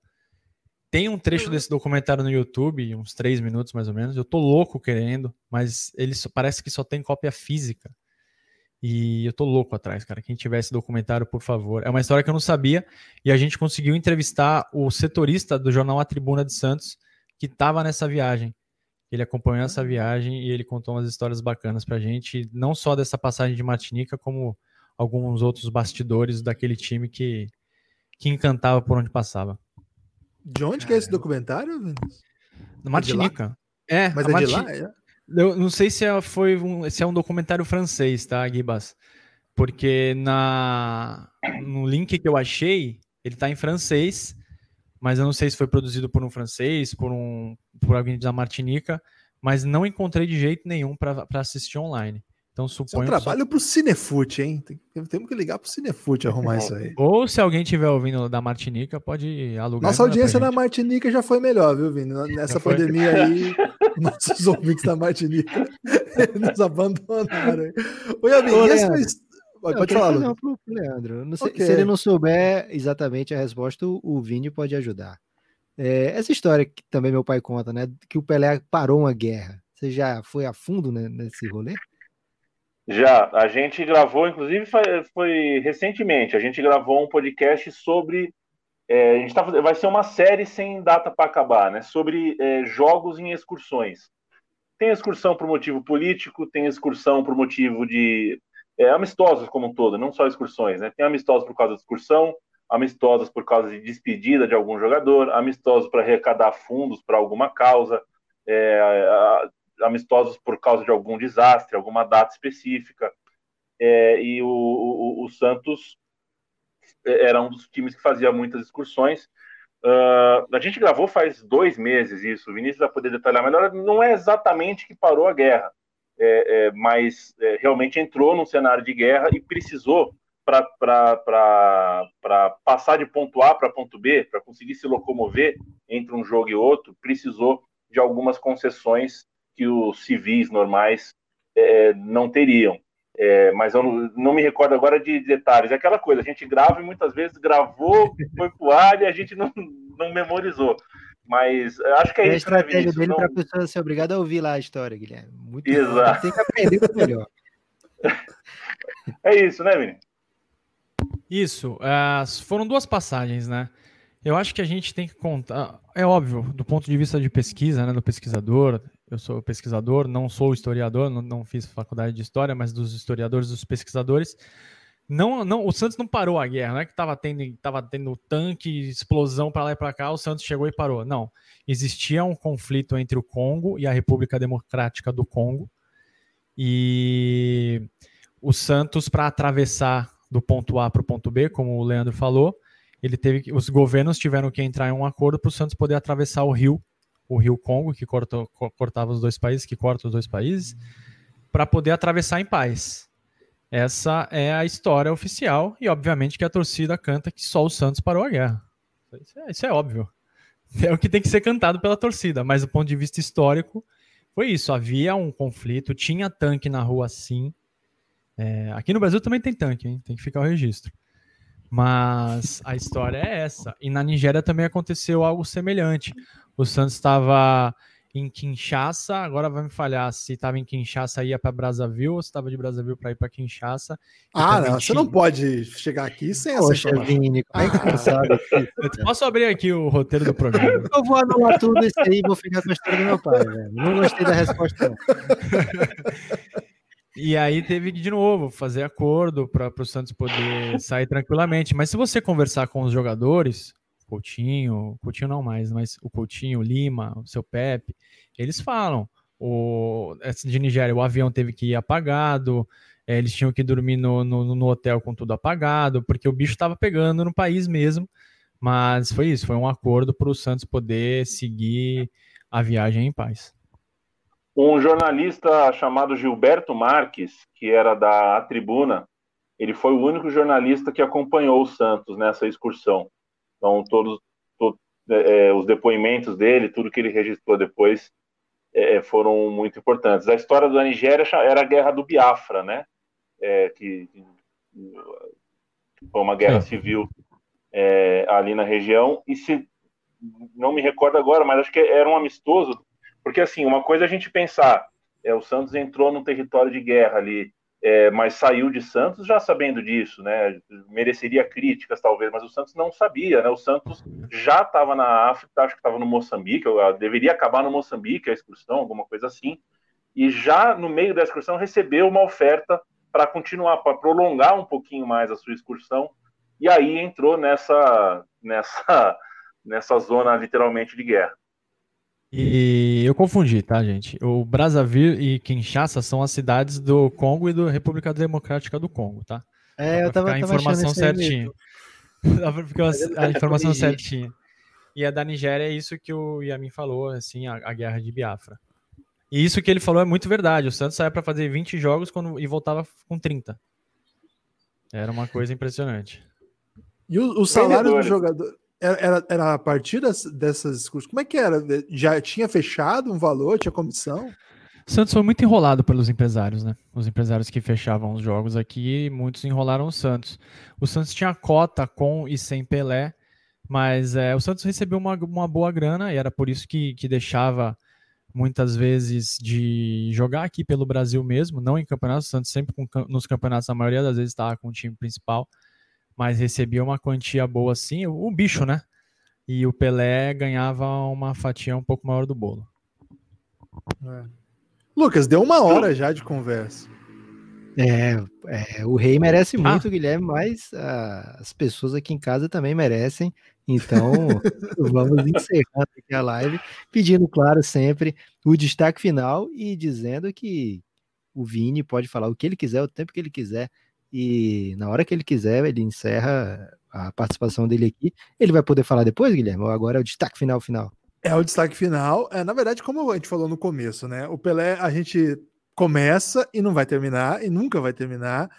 [SPEAKER 5] Tem um trecho uhum. desse documentário no YouTube, uns três minutos mais ou menos. Eu tô louco querendo, mas ele parece que só tem cópia física. E eu tô louco atrás, cara. Quem tiver esse documentário, por favor. É uma história que eu não sabia e a gente conseguiu entrevistar o setorista do jornal A Tribuna de Santos, que estava nessa viagem. Ele acompanhou essa viagem e ele contou umas histórias bacanas pra gente, não só dessa passagem de Martinica, como alguns outros bastidores daquele time que, que encantava por onde passava.
[SPEAKER 2] De onde que é esse documentário?
[SPEAKER 5] Martinica.
[SPEAKER 2] É, é mas é Martin... de lá? É?
[SPEAKER 5] Eu não sei se é, foi um, se é um documentário francês, tá, Gibas? Porque na, no link que eu achei, ele tá em francês, mas eu não sei se foi produzido por um francês, por, um, por alguém da Martinica, mas não encontrei de jeito nenhum para assistir online. Então suponho.
[SPEAKER 2] Isso é um trabalho só... pro Cinefute, hein? Temos que ligar pro Cinefute arrumar isso aí.
[SPEAKER 5] Ou se alguém tiver ouvindo da Martinica, pode alugar.
[SPEAKER 2] Nossa audiência na Martinica já foi melhor, viu, Vini? Nessa pandemia aí, nossos ouvintes da Martinica nos abandonaram. Oi, amigo, Ô, Leandro,
[SPEAKER 3] Pode, pode falar, não, pro, pro Leandro. Não sei, okay. Se ele não souber exatamente a resposta, o Vini pode ajudar. É, essa história que também meu pai conta, né? Que o Pelé parou uma guerra. Você já foi a fundo né, nesse rolê?
[SPEAKER 4] Já, a gente gravou, inclusive foi, foi recentemente, a gente gravou um podcast sobre. É, a gente tá, vai ser uma série sem data para acabar, né? Sobre é, jogos em excursões. Tem excursão por motivo político, tem excursão por motivo de. É, amistosos como um todo, não só excursões, né? Tem amistosos por causa da excursão, amistosos por causa de despedida de algum jogador, amistosos para arrecadar fundos para alguma causa. É, amistosos por causa de algum desastre, alguma data específica. É, e o, o, o, Santos era um dos times que fazia muitas excursões. Uh, a gente gravou faz dois meses isso, o Vinícius vai poder detalhar melhor. Não é exatamente que parou a guerra, é, é, mas é, realmente entrou num cenário de guerra e precisou para passar de ponto A para ponto B, para conseguir se locomover entre um jogo e outro, precisou de algumas concessões que os civis normais é, não teriam. É, mas eu não, não, me recordo agora de detalhes. É aquela coisa, a gente grava e muitas vezes gravou, foi pro ar e a gente não, não memorizou. Mas acho que é,
[SPEAKER 3] é
[SPEAKER 4] isso.
[SPEAKER 3] a estratégia né, dele não... para a pessoa ser obrigada a ouvir lá a história, Guilherme.
[SPEAKER 4] Muito Exato.
[SPEAKER 3] Tem que aprender melhor.
[SPEAKER 4] é isso, né, Vini?
[SPEAKER 5] Isso. Uh, foram duas passagens, né? Eu acho que a gente tem que contar. É óbvio, do ponto de vista de pesquisa, né, do pesquisador. Eu sou pesquisador, não sou historiador, não, não fiz faculdade de história, mas dos historiadores, dos pesquisadores. Não, não, o Santos não parou a guerra, não é que estava tendo, tava tendo tanque, explosão para lá e para cá, o Santos chegou e parou. Não. Existia um conflito entre o Congo e a República Democrática do Congo. E o Santos, para atravessar do ponto A para o ponto B, como o Leandro falou, ele teve que, os governos tiveram que entrar em um acordo para o Santos poder atravessar o rio, o rio Congo, que cortou, cortava os dois países, que corta os dois países, para poder atravessar em paz. Essa é a história oficial e, obviamente, que a torcida canta que só o Santos parou a guerra. Isso é, isso é óbvio. É o que tem que ser cantado pela torcida, mas do ponto de vista histórico, foi isso. Havia um conflito, tinha tanque na rua sim. É, aqui no Brasil também tem tanque, hein? tem que ficar o registro. Mas a história é essa. E na Nigéria também aconteceu algo semelhante. O Santos estava em Kinshasa, agora vai me falhar se estava em Kinshasa ia para Brazzaville ou se estava de Brazzaville para ir para Kinshasa.
[SPEAKER 2] Ah, não, você não pode chegar aqui sem essa Vini, como é que você sabe?
[SPEAKER 5] Eu posso abrir aqui o roteiro do programa?
[SPEAKER 3] Eu vou anular tudo isso aí e vou ficar com a história do meu pai, velho. Não gostei da resposta.
[SPEAKER 5] E aí teve que, de novo, fazer acordo para o Santos poder sair tranquilamente. Mas se você conversar com os jogadores, Coutinho, Coutinho não mais, mas o Coutinho, o Lima, o seu Pepe, eles falam. O, de Nigéria, o avião teve que ir apagado, é, eles tinham que dormir no, no, no, hotel com tudo apagado, porque o bicho estava pegando no país mesmo. Mas foi isso, foi um acordo para o Santos poder seguir a viagem em paz.
[SPEAKER 4] Um jornalista chamado Gilberto Marques, que era da Tribuna, ele foi o único jornalista que acompanhou o Santos nessa excursão. Então, todos, todos é, é, os depoimentos dele, tudo que ele registrou depois, é, é, foram muito importantes. A história da Nigéria era a guerra do Biafra, né? É, que, que, foi uma guerra civil é, ali na região. E se não me recordo agora, mas acho que era um amistoso porque, assim, uma coisa é a gente pensar, é, o Santos entrou num território de guerra ali, é, mas saiu de Santos já sabendo disso, né? Mereceria críticas, talvez, mas o Santos não sabia, né? O Santos já estava na África, acho que estava no Moçambique, deveria acabar no Moçambique a excursão, alguma coisa assim, e já no meio da excursão recebeu uma oferta para continuar, para prolongar um pouquinho mais a sua excursão, e aí entrou nessa, nessa, nessa zona literalmente de guerra.
[SPEAKER 5] E eu confundi, tá, gente? O Brazzaville e Kinshasa são as cidades do Congo e da República Democrática do Congo, tá?
[SPEAKER 3] É, eu tava,
[SPEAKER 5] a informação certinha. Dá pra ficar a informação certinha. E a da Nigéria é isso que o Yamin falou, assim, a, a, guerra de Biafra. E isso que ele falou é muito verdade. O Santos saía para fazer 20 jogos quando, e voltava com 30. Era uma coisa impressionante.
[SPEAKER 2] E o, o salário do jogador. Era, era a partir das, dessas discussões. Como é que era? Já tinha fechado um valor? Tinha comissão?
[SPEAKER 5] Santos foi muito enrolado pelos empresários, né? Os empresários que fechavam os jogos aqui, muitos enrolaram o Santos. O Santos tinha cota com e sem Pelé, mas é, o Santos recebeu uma, uma boa grana e era por isso que, que deixava muitas vezes de jogar aqui pelo Brasil mesmo, não em campeonatos. O Santos sempre com, nos campeonatos, a maioria das vezes estava com o time principal mas recebia uma quantia boa assim, o, bicho, né? E o Pelé ganhava uma fatia um pouco maior do bolo.
[SPEAKER 2] É. Lucas, deu uma hora já de conversa.
[SPEAKER 3] É, é o rei merece ah. muito, ah. Guilherme, mas uh, as pessoas aqui em casa também merecem. Então, vamos encerrando aqui a live, pedindo, claro, sempre o destaque final e dizendo que o Vini pode falar o que ele quiser, o tempo que ele quiser e na hora que ele quiser, ele encerra a participação dele aqui. Ele vai poder falar depois, Guilherme? Ou agora é o destaque final final?
[SPEAKER 2] É o destaque final. É, na verdade, como a gente falou no começo, né? O Pelé, a gente começa e não vai terminar, e nunca vai terminar.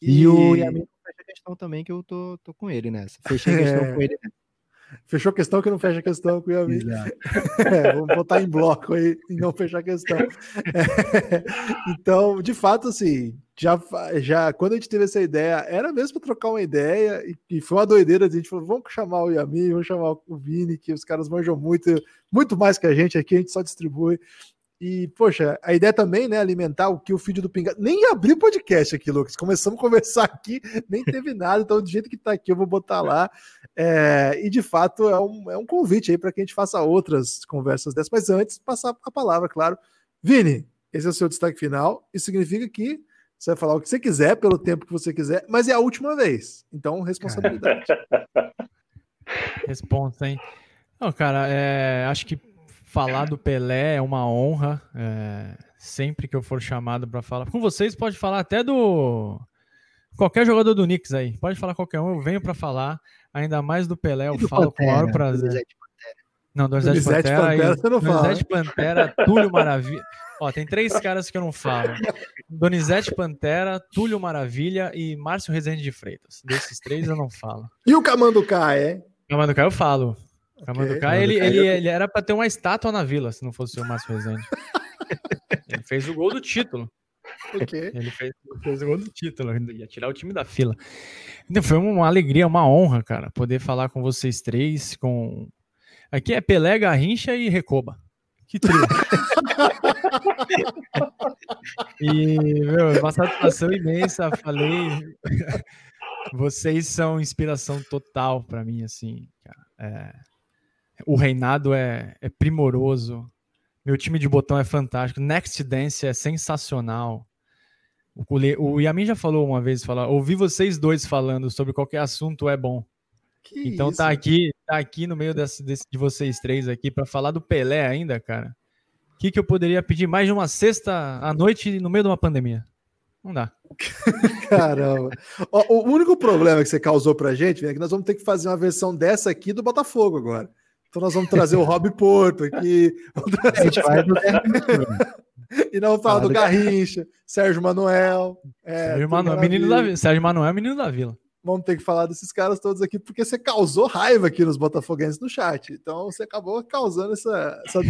[SPEAKER 3] E, e o Yamin fecha a questão também, que eu tô, tô com ele nessa. Fechei a questão é... com ele.
[SPEAKER 2] Fechou questão que não fecha questão com o Yamin. É, vamos botar em bloco aí e não fechar questão. É, então, de fato, assim, já, já quando a gente teve essa ideia, era mesmo para trocar uma ideia e, e, foi uma doideira. A gente falou: vamos chamar o Yamin, vamos chamar o Vini, que os caras manjam muito, muito mais que a gente aqui, a gente só distribui. E, poxa, a ideia também, né, alimentar o que o feed do Pinga. Nem abriu podcast aqui, Lucas. Começamos a conversar aqui, nem teve nada. Então, do jeito que tá aqui, eu vou botar lá. É, e, de fato, é um, é um convite aí para que a gente faça outras conversas dessas. Mas antes, passar a palavra, claro. Vini, esse é o seu destaque final. Isso significa que você vai falar o que você quiser, pelo tempo que você quiser, mas é a última vez. Então, responsabilidade.
[SPEAKER 5] Responsa, hein? Não, cara, é, acho que falar do Pelé é uma honra. É, sempre que eu for chamado para falar com vocês, pode falar até do qualquer jogador do Knicks aí. Pode falar qualquer um, eu venho para falar. Ainda mais do Pelé, eu falo Pantera, com o maior prazer. Não, Donizete Pantera, Pantera, você não Donizete Pantera, Túlio Maravilha. Ó, tem três caras que eu não falo. Donizete Pantera, Túlio Maravilha e Márcio Rezende de Freitas. Desses três eu não falo.
[SPEAKER 2] E o Camanducá, é?
[SPEAKER 5] Camanducá eu falo. Camanducá, ele, ele, ele era para ter uma estátua na vila, se não fosse o Márcio Rezende. ele fez o gol do título. Okay. Ele fez, fez o gol do título, ia tirar o time da fila. Então foi uma alegria, uma honra, cara, poder falar com vocês três. Com aqui é Pelé, Garrincha e Recoba. Que trio. e, meu, uma satisfação imensa. Falei, vocês são inspiração total para mim, assim, cara. É o reinado é, é primoroso. Meu time de botão é fantástico. Next Dance é sensacional. O, o Yamin já falou uma vez, fala, ouvi vocês dois falando sobre qualquer assunto é bom. Que então tá isso? tá aqui, tá aqui no meio desse, desse de vocês três aqui para falar do Pelé ainda, cara. O que, que eu poderia pedir mais de uma sexta à noite no meio de uma pandemia? Não dá.
[SPEAKER 2] Caramba. o, o único problema que você causou pra gente é que nós vamos ter que fazer uma versão dessa aqui do Botafogo agora. Então nós vamos trazer o Rob Porto aqui. A gente vai do E não falar do, do Garrincha, Sérgio Manuel.
[SPEAKER 5] É, Sérgio, Manuel menino da, Sérgio Manuel, menino da Vila.
[SPEAKER 2] Vamos ter que falar desses caras todos aqui, porque você causou raiva aqui nos Botafoguenses no chat. Então você acabou causando essa, essa,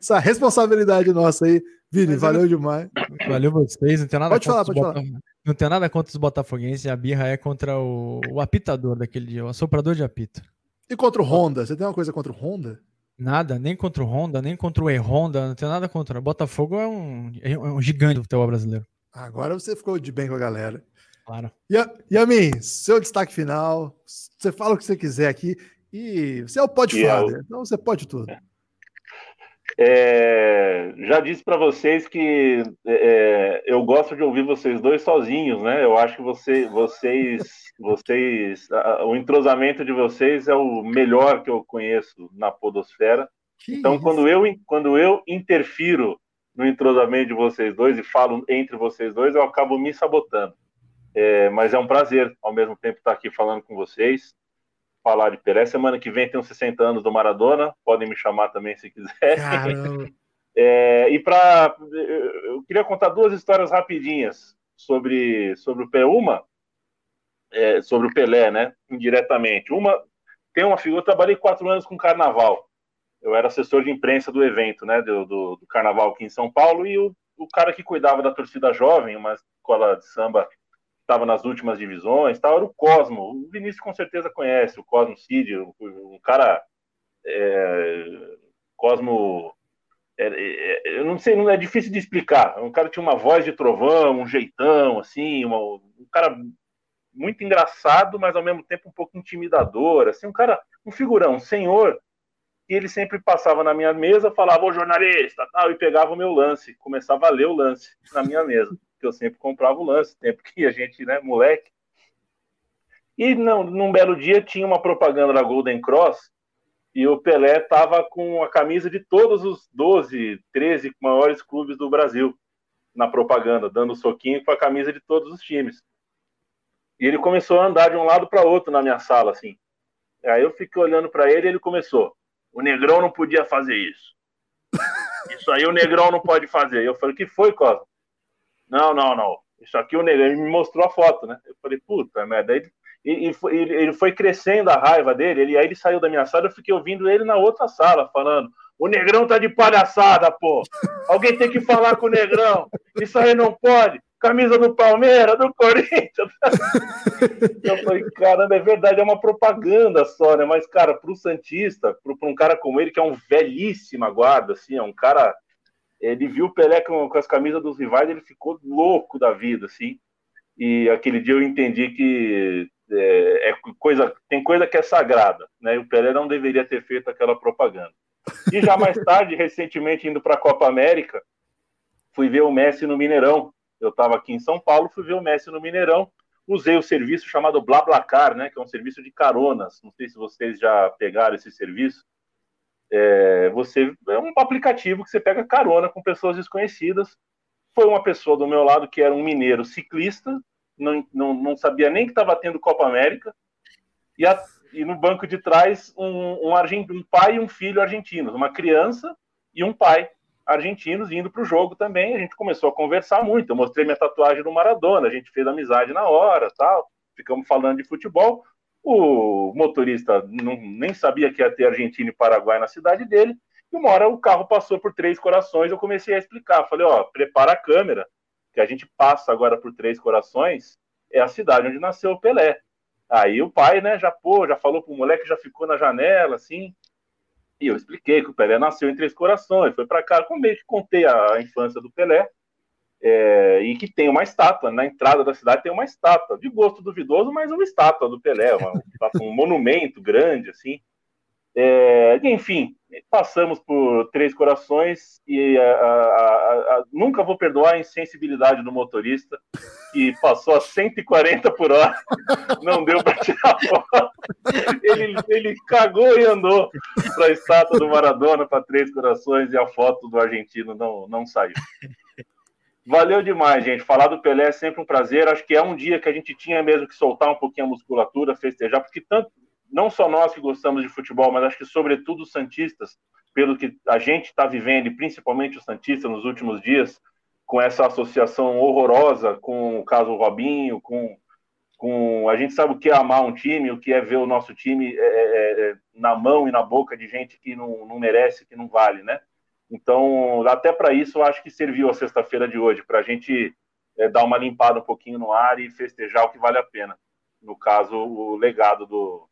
[SPEAKER 2] essa responsabilidade nossa aí. Vini, Mas valeu eu... demais.
[SPEAKER 5] Valeu vocês. Não tem nada pode falar, pode falar. Não tem nada contra os Botafoguenses. A birra é contra o, o apitador daquele dia, o assoprador de apito.
[SPEAKER 2] E contra o Honda? Você tem uma coisa contra o Honda?
[SPEAKER 5] Nada, nem contra o Honda, nem contra o E-Honda, não tem nada contra. Botafogo é um, é um gigante do futebol brasileiro.
[SPEAKER 2] Agora você ficou de bem com a galera.
[SPEAKER 5] Claro.
[SPEAKER 2] E a mim, seu destaque final, você fala o que você quiser aqui e você é o Podfather, então você pode tudo.
[SPEAKER 4] É, já disse para vocês que é, eu gosto de ouvir vocês dois sozinhos, né? Eu acho que você, vocês vocês, o entrosamento de vocês é o melhor que eu conheço na podosfera. Que então, isso? quando eu, quando eu interfiro no entrosamento de vocês dois e falo entre vocês dois, eu acabo me sabotando. É, mas é um prazer, ao mesmo tempo, estar aqui falando com vocês, falar de Pelé. Semana que vem tem uns 60 anos do Maradona, podem me chamar também se quiserem. É, e para. Eu queria contar duas histórias rapidinhas sobre, sobre o Pé. Uma é, sobre o Pelé, né? Indiretamente. Uma tem uma figura. Eu trabalhei quatro anos com Carnaval. Eu era assessor de imprensa do evento, né? Do, do, do Carnaval aqui em São Paulo e o, o cara que cuidava da torcida jovem, uma escola de samba estava nas últimas divisões, tal, era o Cosmo. O Vinícius com certeza conhece o Cosmo Cid, um, cara é, Cosmo é, é, eu não sei, não é difícil de explicar. Um cara tinha uma voz de trovão, um jeitão, assim, uma, um cara muito engraçado, mas ao mesmo tempo um pouco intimidador, assim, um cara, um figurão, um senhor, e ele sempre passava na minha mesa, falava, ô jornalista, tal, e pegava o meu lance, começava a ler o lance na minha mesa, que eu sempre comprava o lance, tempo que a gente, né, moleque. E não, num belo dia tinha uma propaganda da Golden Cross, e o Pelé estava com a camisa de todos os 12, 13 maiores clubes do Brasil na propaganda, dando soquinho com a camisa de todos os times. E ele começou a andar de um lado para outro na minha sala, assim. Aí eu fiquei olhando para ele e ele começou. O Negrão não podia fazer isso. Isso aí o Negrão não pode fazer. Eu falei, que foi, Cosmo? Não, não, não. Isso aqui o Negrão ele me mostrou a foto, né? Eu falei, puta merda. Aí E, e foi, ele foi crescendo a raiva dele, ele, aí ele saiu da minha sala, eu fiquei ouvindo ele na outra sala, falando: o Negrão tá de palhaçada, pô. Alguém tem que falar com o Negrão. Isso aí não pode. Camisa do Palmeiras, do Corinthians. eu falei, caramba, é verdade, é uma propaganda só, né? Mas, cara, pro Santista, pro, pro um cara como ele, que é um velhíssima guarda, assim, é um cara. Ele viu o Pelé com, com as camisas dos rivais, ele ficou louco da vida, assim. E aquele dia eu entendi que é, é, coisa, tem coisa que é sagrada, né? E o Pelé não deveria ter feito aquela propaganda. E já mais tarde, recentemente, indo para a Copa América, fui ver o Messi no Mineirão. Eu estava aqui em São Paulo, fui ver o Messi no Mineirão. Usei o serviço chamado BlaBlaCar, né, que é um serviço de caronas. Não sei se vocês já pegaram esse serviço. É, você é um aplicativo que você pega carona com pessoas desconhecidas. Foi uma pessoa do meu lado que era um mineiro ciclista, não, não, não sabia nem que estava tendo Copa América. E a, e no banco de trás um, um, um pai e um filho argentinos, uma criança e um pai argentinos indo para o jogo também. A gente começou a conversar muito. Eu mostrei minha tatuagem no Maradona, a gente fez amizade na hora, tal. Ficamos falando de futebol. O motorista não, nem sabia que ia ter Argentina e Paraguai na cidade dele. E uma hora o carro passou por Três Corações. Eu comecei a explicar. Falei: ó, prepara a câmera, que a gente passa agora por Três Corações. É a cidade onde nasceu o Pelé. Aí o pai, né, já pô, já falou pro moleque, já ficou na janela, assim. E eu expliquei que o Pelé nasceu em Três Corações, foi para cá, como meio que contei a, a infância do Pelé. É, e que tem uma estátua, na entrada da cidade tem uma estátua, de gosto duvidoso, mas uma estátua do Pelé, uma, um monumento grande, assim. É, enfim, passamos por Três Corações e a, a, a, nunca vou perdoar a insensibilidade do motorista que passou a 140 por hora, não deu para tirar foto. Ele, ele cagou e andou para a estátua do Maradona, para Três Corações e a foto do argentino não, não saiu. Valeu demais, gente. Falar do Pelé é sempre um prazer. Acho que é um dia que a gente tinha mesmo que soltar um pouquinho a musculatura, festejar, porque tanto não só nós que gostamos de futebol, mas acho que sobretudo os santistas, pelo que a gente está vivendo, e principalmente os santistas nos últimos dias, com essa associação horrorosa com o caso Robinho, com, com a gente sabe o que é amar um time, o que é ver o nosso time é, é, é na mão e na boca de gente que não, não merece, que não vale, né? Então, até para isso, eu acho que serviu a sexta-feira de hoje, para a gente é, dar uma limpada um pouquinho no ar e festejar o que vale a pena. No caso, o legado do,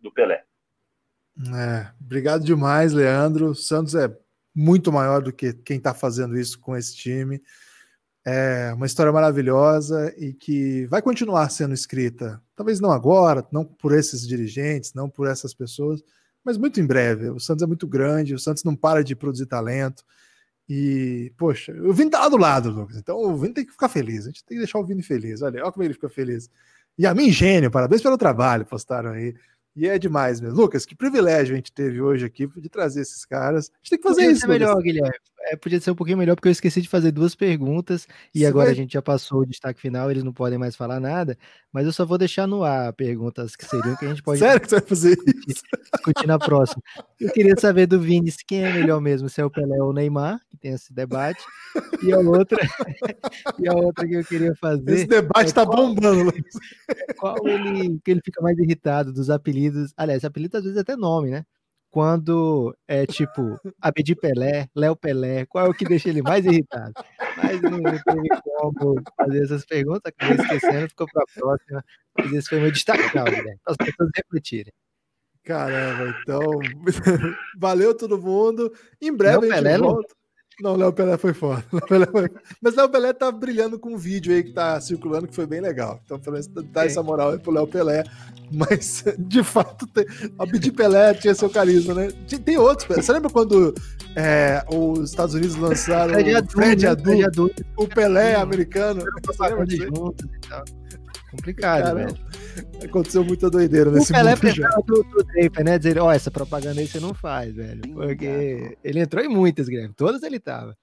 [SPEAKER 4] do Pelé.
[SPEAKER 2] É, obrigado demais, Leandro. Santos é muito maior do que quem está fazendo isso com esse time. É uma história maravilhosa e que vai continuar sendo escrita. Talvez não agora, não por esses dirigentes, não por essas pessoas, mas muito em breve. O Santos é muito grande, o Santos não para de produzir talento. E, poxa, o Vini tá lá do lado, Lucas. Então o Vini tem que ficar feliz. A gente tem que deixar o Vini feliz. Olha, olha como ele fica feliz. E a mim, gênio, parabéns pelo trabalho, postaram aí. E é demais mesmo. Lucas, que privilégio a gente teve hoje aqui de trazer esses caras. A gente tem que fazer
[SPEAKER 3] podia
[SPEAKER 2] isso.
[SPEAKER 3] Ser melhor, Guilherme. É, podia ser um pouquinho melhor, porque eu esqueci de fazer duas perguntas e Você agora vai... a gente já passou o destaque final, eles não podem mais falar nada, mas eu só vou deixar no ar perguntas que seriam que a gente pode.
[SPEAKER 2] Sério que você vai fazer isso?
[SPEAKER 3] Discutir na próxima. Eu queria saber do Vini quem é melhor mesmo, se é o Pelé ou o Neymar, que tem esse debate. E a outra, e a outra que eu queria fazer.
[SPEAKER 2] Esse debate é tá qual, bombando, Lucas.
[SPEAKER 3] Qual ele que ele fica mais irritado dos apelidos? Aliás, apelido às vezes é até nome, né? Quando é tipo Abedi Pelé, Léo Pelé, qual é o que deixa ele mais irritado? Mas não, teve como fazer essas perguntas, acabei esquecendo, ficou para a próxima. Mas esse foi meu destaque, né? para as pessoas refletirem.
[SPEAKER 2] Caramba, então valeu todo mundo. Em breve Léo a gente Pelé, volta. Não, Léo Pelé foi fora. Mas Léo Pelé tá brilhando com um vídeo aí que tá circulando que foi bem legal. Então, pelo menos dá essa moral aí pro Léo Pelé. Mas, de fato, tem... a Bidi Pelé tinha seu carisma, né? Tem outros. Você lembra quando é, os Estados Unidos lançaram Fred o Fred né? Adu, o Pelé americano?
[SPEAKER 3] Tal. Complicado, velho.
[SPEAKER 2] Aconteceu muita doideira nesse
[SPEAKER 3] o Pelé mundo. Já. Do, do Draper, né? Dizer, ó, oh, essa propaganda aí você não faz, velho. Porque ele entrou em muitas, Guilherme. Todas ele tava.